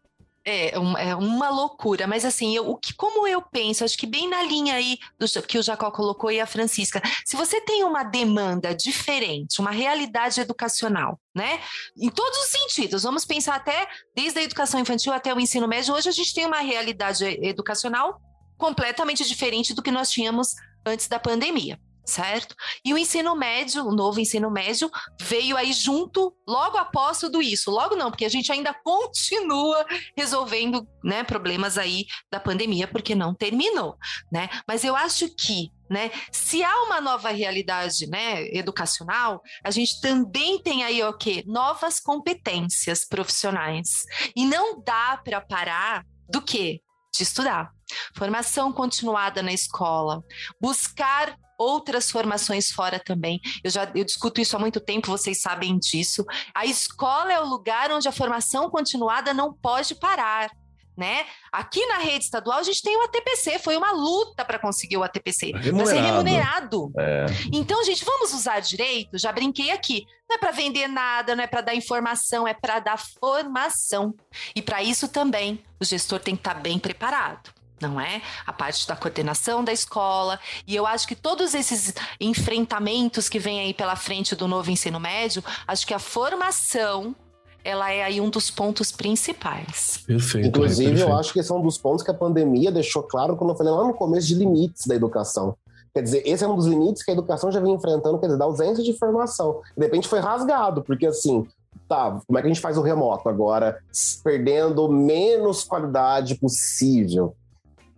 S2: É, um, é uma loucura, mas assim, eu, o que, como eu penso, acho que bem na linha aí do que o Jacó colocou e a Francisca, se você tem uma demanda diferente, uma realidade educacional, né? Em todos os sentidos, vamos pensar até desde a educação infantil até o ensino médio, hoje a gente tem uma realidade educacional completamente diferente do que nós tínhamos antes da pandemia. Certo? E o ensino médio, o novo ensino médio, veio aí junto, logo após tudo isso. Logo não, porque a gente ainda continua resolvendo né, problemas aí da pandemia, porque não terminou, né? Mas eu acho que né? Se há uma nova realidade, né, educacional, a gente também tem aí o quê? Novas competências profissionais. E não dá para parar do quê? De estudar. Formação continuada na escola, buscar outras formações fora também. Eu já eu discuto isso há muito tempo, vocês sabem disso. A escola é o lugar onde a formação continuada não pode parar. Né? Aqui na rede estadual a gente tem o ATPC, foi uma luta para conseguir o ATPC, para ser remunerado. É. Então, gente, vamos usar direito? Já brinquei aqui. Não é para vender nada, não é para dar informação, é para dar formação. E para isso também o gestor tem que estar tá bem preparado não é? A parte da coordenação da escola. E eu acho que todos esses enfrentamentos que vêm aí pela frente do novo ensino médio, acho que a formação ela é aí um dos pontos principais.
S4: Perfeito. Inclusive, perfeito. eu acho que esse é um dos pontos que a pandemia deixou claro quando eu falei lá no começo de limites da educação. Quer dizer, esse é um dos limites que a educação já vem enfrentando, quer dizer, da ausência de formação. De repente foi rasgado, porque assim, tá, como é que a gente faz o remoto agora, perdendo menos qualidade possível?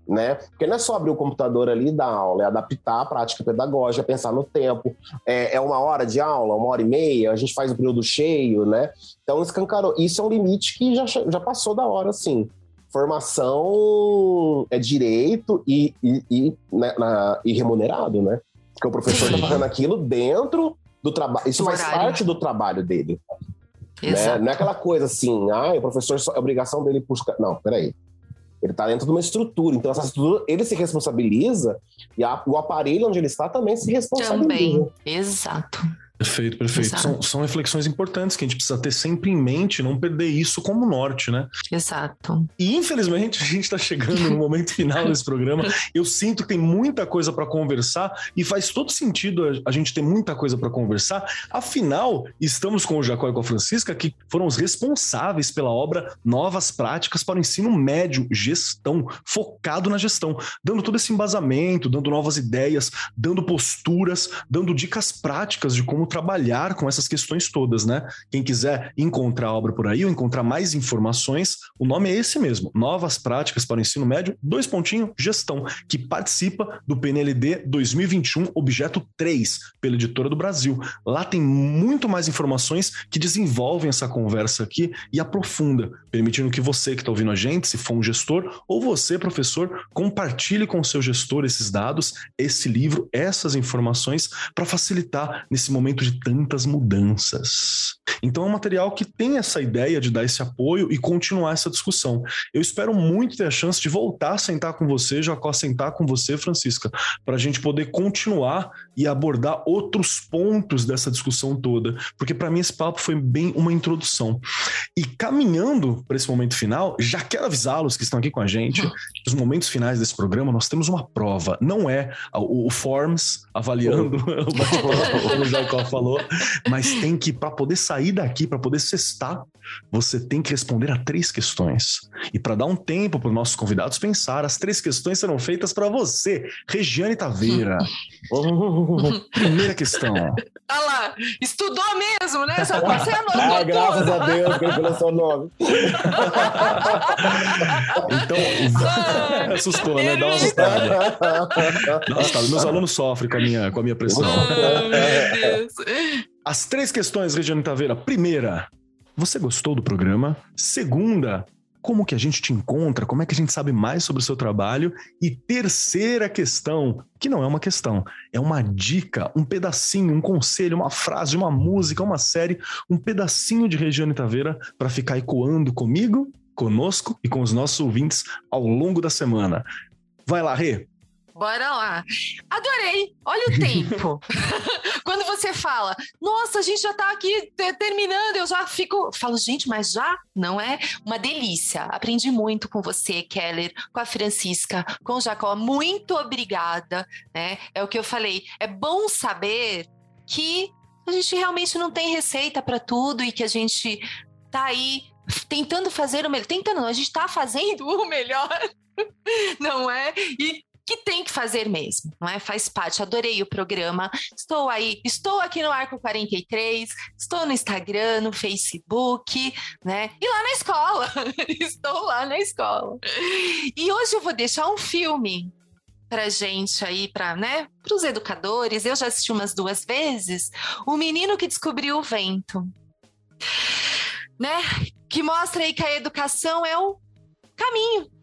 S4: Né? Porque não é só abrir o computador ali e dar aula, é adaptar a prática pedagógica, pensar no tempo. É, é, uma hora de aula, uma hora e meia, a gente faz o período cheio, né? Então, escancarou. Isso é um limite que já, já passou da hora, assim. Formação é direito e, e, e, né, na, e remunerado, né? Porque o professor está fazendo aquilo dentro do trabalho. Isso faz parte do trabalho dele. Né? Não é aquela coisa assim, ah, o professor, é obrigação dele buscar. Não, peraí. Ele está dentro de uma estrutura. Então, essa estrutura, ele se responsabiliza e a, o aparelho onde ele está também se responsabiliza. Também,
S2: exato.
S1: Perfeito, perfeito. São, são, reflexões importantes que a gente precisa ter sempre em mente, não perder isso como norte, né?
S2: Exato.
S1: E infelizmente a gente está chegando no momento final desse programa. Eu sinto que tem muita coisa para conversar e faz todo sentido a, a gente ter muita coisa para conversar. Afinal, estamos com o Jacó e com a Francisca, que foram os responsáveis pela obra Novas Práticas para o Ensino Médio, Gestão, focado na gestão, dando todo esse embasamento, dando novas ideias, dando posturas, dando dicas práticas de como trabalhar com essas questões todas, né? Quem quiser encontrar a obra por aí ou encontrar mais informações, o nome é esse mesmo: Novas Práticas para o Ensino Médio, dois pontinhos, gestão, que participa do PNLD 2021, objeto 3, pela editora do Brasil. Lá tem muito mais informações que desenvolvem essa conversa aqui e aprofunda, permitindo que você que está ouvindo a gente, se for um gestor, ou você, professor, compartilhe com o seu gestor esses dados, esse livro, essas informações, para facilitar nesse momento momento de tantas mudanças. Então é um material que tem essa ideia de dar esse apoio e continuar essa discussão. Eu espero muito ter a chance de voltar a sentar com você, Jacó, sentar com você, Francisca, para a gente poder continuar e abordar outros pontos dessa discussão toda, porque para mim esse papo foi bem uma introdução. E caminhando para esse momento final, já quero avisá-los que estão aqui com a gente, nos momentos finais desse programa nós temos uma prova, não é o, o Forms avaliando o bate-papo, o Jacó falou, mas tem que, para poder sair daqui, para poder cestar, você tem que responder a três questões. E para dar um tempo para os nossos convidados pensar, as três questões serão feitas para você, Regiane Taveira. oh, primeira questão.
S2: Olha lá, estudou mesmo, né? Só você anotou
S4: Ah, graças a Deus que ele falou seu nome.
S1: então, assustou, né? Dá uma assustada. Dá uma assustada. Meus alunos sofrem com a minha, com a minha pressão. Oh, meu Deus. As três questões, Regiane Taveira. Primeira, você gostou do programa? Segunda, como que a gente te encontra? Como é que a gente sabe mais sobre o seu trabalho? E terceira questão, que não é uma questão, é uma dica, um pedacinho, um conselho, uma frase, uma música, uma série, um pedacinho de Regiane Taveira para ficar ecoando comigo, conosco e com os nossos ouvintes ao longo da semana. Vai lá, Rê,
S2: Bora lá. Adorei. Olha o tempo. Quando você fala, nossa, a gente já tá aqui terminando, eu já fico. Falo, gente, mas já? Não é? Uma delícia. Aprendi muito com você, Keller, com a Francisca, com o Jacó. Muito obrigada. Né? É o que eu falei. É bom saber que a gente realmente não tem receita para tudo e que a gente tá aí tentando fazer o melhor. Tentando, não, a gente tá fazendo o melhor. Não é? E que tem que fazer mesmo, não é? Faz parte, adorei o programa. Estou aí, estou aqui no Arco 43, estou no Instagram, no Facebook, né? E lá na escola. estou lá na escola. E hoje eu vou deixar um filme pra gente aí, para né, os educadores. Eu já assisti umas duas vezes. O Menino que Descobriu o Vento. Né? Que mostra aí que a educação é o caminho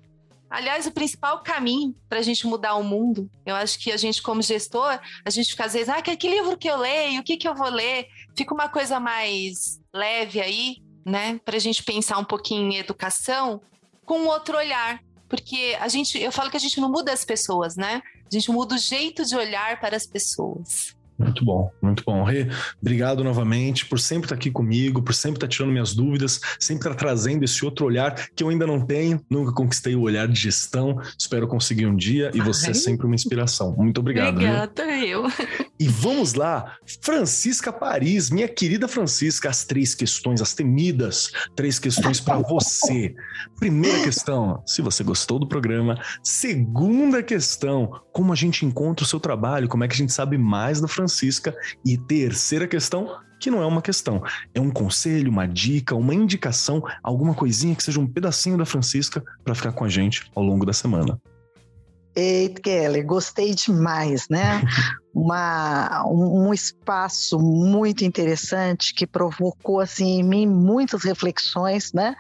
S2: Aliás, o principal caminho para a gente mudar o mundo, eu acho que a gente, como gestor, a gente fica às vezes, ah, que, que livro que eu leio, o que, que eu vou ler? Fica uma coisa mais leve aí, né? Para a gente pensar um pouquinho em educação com outro olhar. Porque a gente, eu falo que a gente não muda as pessoas, né? A gente muda o jeito de olhar para as pessoas.
S1: Muito bom, muito bom. Rê, obrigado novamente por sempre estar aqui comigo, por sempre estar tirando minhas dúvidas, sempre estar trazendo esse outro olhar que eu ainda não tenho, nunca conquistei o olhar de gestão, espero conseguir um dia e você Ai. é sempre uma inspiração. Muito obrigado.
S2: Obrigada, eu.
S1: E vamos lá, Francisca Paris, minha querida Francisca, as três questões, as temidas três questões para você. Primeira questão, se você gostou do programa. Segunda questão, como a gente encontra o seu trabalho, como é que a gente sabe mais da Francisca? Francisca. E terceira questão, que não é uma questão, é um conselho, uma dica, uma indicação, alguma coisinha que seja um pedacinho da Francisca para ficar com a gente ao longo da semana.
S3: Eita, Kelly, gostei demais, né? Uma, um, um, espaço muito interessante que provocou assim em mim muitas reflexões, né?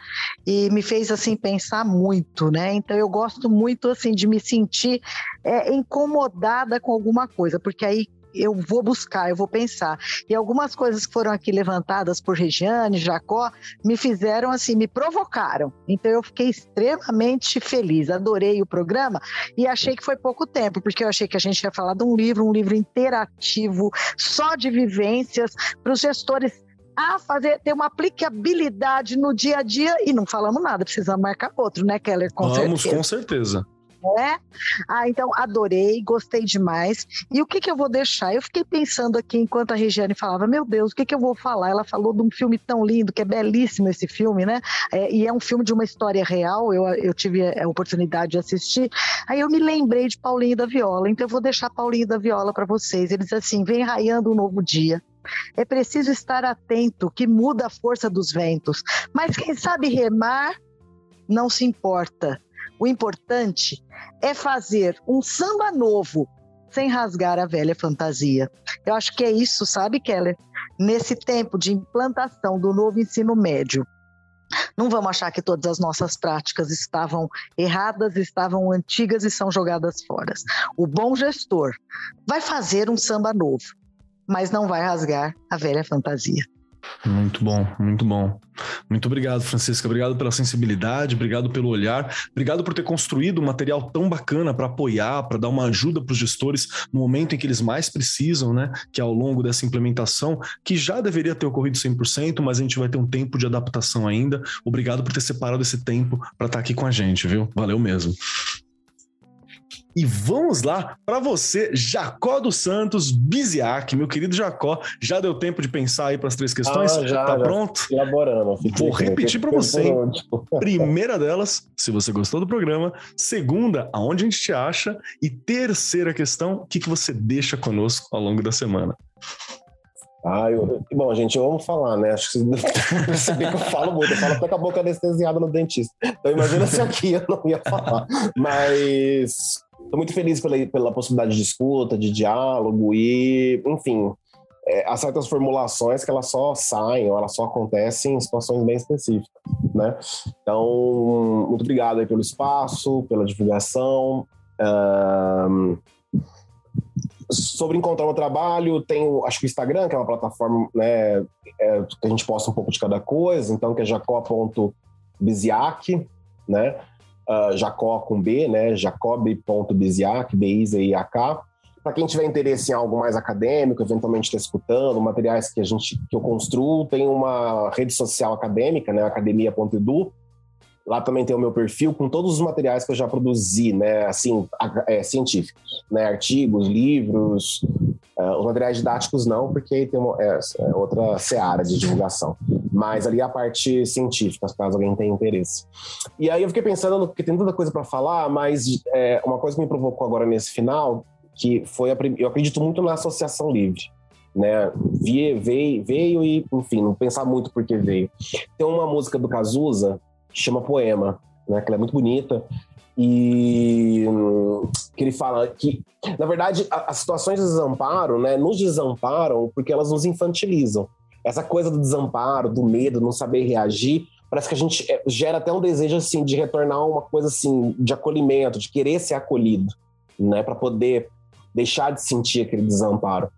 S3: E me fez assim pensar muito, né? Então eu gosto muito assim de me sentir é, incomodada com alguma coisa, porque aí eu vou buscar, eu vou pensar. E algumas coisas que foram aqui levantadas por Regiane, Jacó, me fizeram assim, me provocaram. Então eu fiquei extremamente feliz, adorei o programa e achei que foi pouco tempo, porque eu achei que a gente ia falar de um livro, um livro interativo, só de vivências, para os gestores a fazer, ter uma aplicabilidade no dia a dia e não falamos nada, precisamos marcar outro, né, Keller?
S1: Com Vamos, certeza. com certeza
S3: né? Ah, então adorei, gostei demais. E o que que eu vou deixar? Eu fiquei pensando aqui enquanto a Regiane falava, meu Deus, o que que eu vou falar? Ela falou de um filme tão lindo, que é belíssimo esse filme, né? É, e é um filme de uma história real, eu, eu tive a oportunidade de assistir. Aí eu me lembrei de Paulinho da Viola, então eu vou deixar Paulinho da Viola para vocês. Ele diz assim: vem raiando um novo dia. É preciso estar atento, que muda a força dos ventos. Mas quem sabe remar não se importa. O importante é fazer um samba novo sem rasgar a velha fantasia. Eu acho que é isso, sabe, Keller? Nesse tempo de implantação do novo ensino médio. Não vamos achar que todas as nossas práticas estavam erradas, estavam antigas e são jogadas fora. O bom gestor vai fazer um samba novo, mas não vai rasgar a velha fantasia.
S1: Muito bom, muito bom. Muito obrigado, Francisca. Obrigado pela sensibilidade, obrigado pelo olhar, obrigado por ter construído um material tão bacana para apoiar, para dar uma ajuda para os gestores no momento em que eles mais precisam, né? Que é ao longo dessa implementação, que já deveria ter ocorrido 100%, mas a gente vai ter um tempo de adaptação ainda. Obrigado por ter separado esse tempo para estar tá aqui com a gente, viu? Valeu mesmo. E vamos lá para você, Jacó dos Santos Biziac, meu querido Jacó. Já deu tempo de pensar aí para as três questões? Ah, já, tá já pronto?
S4: Elaborando.
S1: Vou repetir para você. Primeira delas, se você gostou do programa. Segunda, aonde a gente te acha? E terceira questão, o que, que você deixa conosco ao longo da semana?
S4: Ah, eu, bom, gente, eu amo falar, né? Acho que você vê que eu falo muito, eu falo até com a boca anestesiada no dentista. Então imagina se aqui eu não ia falar. Mas Estou muito feliz pela, pela possibilidade de escuta, de diálogo e, enfim, é, há certas formulações que elas só saem ou elas só acontecem em situações bem específicas, né? Então, muito obrigado pelo espaço, pela divulgação. Um, sobre encontrar o trabalho, tem acho que o Instagram, que é uma plataforma né, é, que a gente posta um pouco de cada coisa, então que é jacó.biziac, né? Uh, Jacó com B, né? Jacob.biziak, B-I-Z-I-A-K. Para quem tiver interesse em algo mais acadêmico, eventualmente está escutando, materiais que a gente que eu construo, tem uma rede social acadêmica, né? academia.edu. Lá também tem o meu perfil com todos os materiais que eu já produzi, né? Assim, é, científicos, né? Artigos, livros, Uh, os materiais didáticos não, porque tem uma, é, é outra seara de divulgação. Mas ali a parte científica, caso alguém tenha interesse. E aí eu fiquei pensando, porque tem tanta coisa para falar, mas é, uma coisa que me provocou agora nesse final, que foi, a, eu acredito muito na associação livre. Né, veio, veio, veio e, enfim, não pensar muito porque veio. Tem uma música do Cazuza chama Poema, né, que ela é muito bonita, e que ele fala que, na verdade, as situações de desamparo, né, nos desamparam porque elas nos infantilizam. Essa coisa do desamparo, do medo, não saber reagir, parece que a gente é, gera até um desejo assim de retornar uma coisa assim de acolhimento, de querer ser acolhido, né, para poder deixar de sentir aquele desamparo.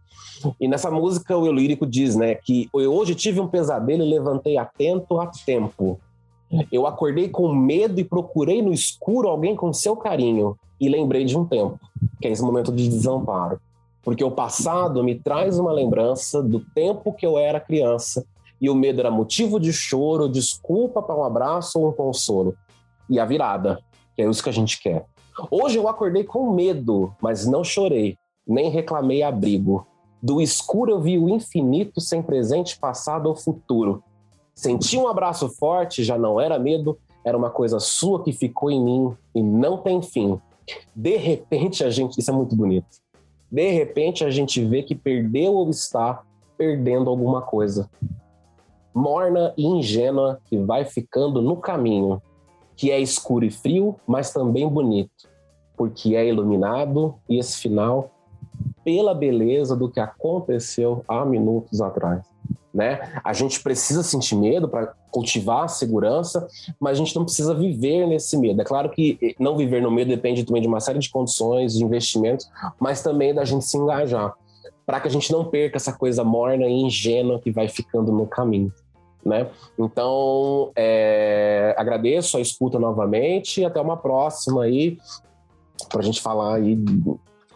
S4: E nessa música o eu lírico diz, né, que hoje tive um pesadelo e levantei atento a tempo. Eu acordei com medo e procurei no escuro alguém com seu carinho e lembrei de um tempo, que é esse momento de desamparo. Porque o passado me traz uma lembrança do tempo que eu era criança e o medo era motivo de choro, desculpa para um abraço ou um consolo. E a virada, que é isso que a gente quer. Hoje eu acordei com medo, mas não chorei, nem reclamei abrigo. Do escuro eu vi o infinito sem presente, passado ou futuro. Senti um abraço forte, já não era medo, era uma coisa sua que ficou em mim e não tem fim. De repente a gente, isso é muito bonito. De repente a gente vê que perdeu ou está perdendo alguma coisa. Morna e ingênua que vai ficando no caminho, que é escuro e frio, mas também bonito, porque é iluminado e esse final pela beleza do que aconteceu há minutos atrás né? A gente precisa sentir medo para cultivar a segurança, mas a gente não precisa viver nesse medo. É claro que eh, não viver no medo depende também de uma série de condições, de investimentos, mas também da gente se engajar, para que a gente não perca essa coisa morna e ingênua que vai ficando no caminho. Né? Então, é, agradeço a escuta novamente e até uma próxima aí para a gente falar aí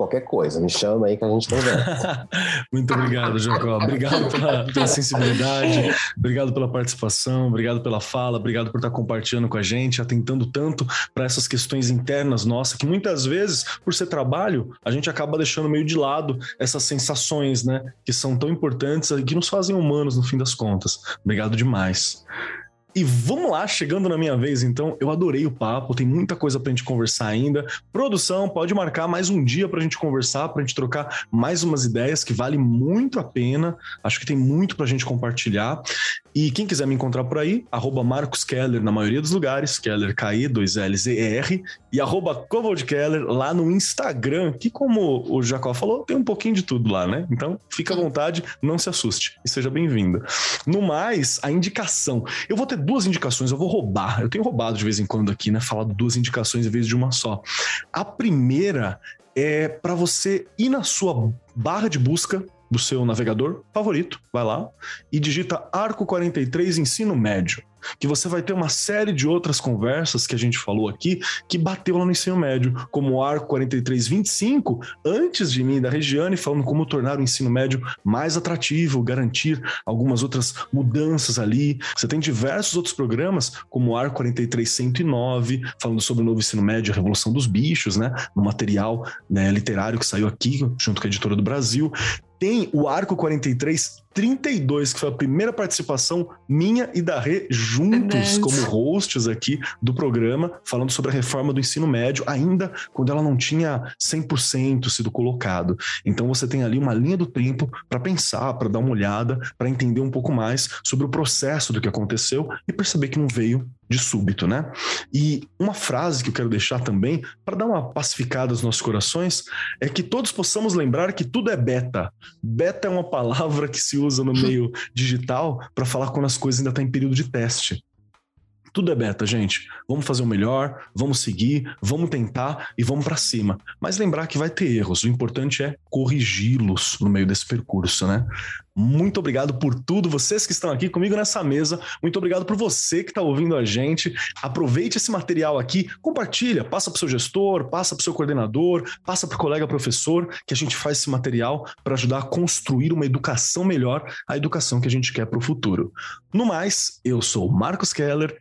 S4: qualquer coisa, me chama aí que a gente conversa.
S1: Muito obrigado, Jacó. Obrigado pela, pela, sensibilidade, obrigado pela participação, obrigado pela fala, obrigado por estar compartilhando com a gente, atentando tanto para essas questões internas nossas, que muitas vezes, por ser trabalho, a gente acaba deixando meio de lado essas sensações, né, que são tão importantes e que nos fazem humanos no fim das contas. Obrigado demais. E vamos lá, chegando na minha vez, então. Eu adorei o papo, tem muita coisa pra gente conversar ainda. Produção, pode marcar mais um dia pra gente conversar, pra gente trocar mais umas ideias que vale muito a pena. Acho que tem muito pra gente compartilhar. E quem quiser me encontrar por aí, arroba Marcos Keller na maioria dos lugares, Keller K-I, 2 L's e R, e arroba Covold Keller lá no Instagram, que como o Jacó falou, tem um pouquinho de tudo lá, né? Então, fica à vontade, não se assuste e seja bem-vindo. No mais, a indicação. Eu vou ter duas indicações, eu vou roubar. Eu tenho roubado de vez em quando aqui, né? Falar duas indicações em vez de uma só. A primeira é para você ir na sua barra de busca do seu navegador favorito, vai lá e digita Arco 43 Ensino Médio que você vai ter uma série de outras conversas que a gente falou aqui que bateu lá no ensino médio, como o Arco 4325, antes de mim da Regiane, falando como tornar o ensino médio mais atrativo, garantir algumas outras mudanças ali. Você tem diversos outros programas, como o Arco 43109, falando sobre o novo ensino médio, a Revolução dos Bichos, né? No material né, literário que saiu aqui, junto com a editora do Brasil tem o Arco 43 32, que foi a primeira participação minha e da Rê juntos como hosts aqui do programa, falando sobre a reforma do ensino médio, ainda quando ela não tinha 100% sido colocado. Então você tem ali uma linha do tempo para pensar, para dar uma olhada, para entender um pouco mais sobre o processo do que aconteceu e perceber que não veio de súbito, né? E uma frase que eu quero deixar também, para dar uma pacificada nos nossos corações, é que todos possamos lembrar que tudo é beta. Beta é uma palavra que se usa no meio digital para falar quando as coisas ainda estão tá em período de teste. Tudo é beta, gente. Vamos fazer o melhor, vamos seguir, vamos tentar e vamos para cima. Mas lembrar que vai ter erros. O importante é corrigi-los no meio desse percurso, né? Muito obrigado por tudo, vocês que estão aqui comigo nessa mesa. Muito obrigado por você que está ouvindo a gente. Aproveite esse material aqui, compartilha, passa para o seu gestor, passa para o seu coordenador, passa para o colega professor, que a gente faz esse material para ajudar a construir uma educação melhor, a educação que a gente quer para o futuro. No mais, eu sou Marcos Keller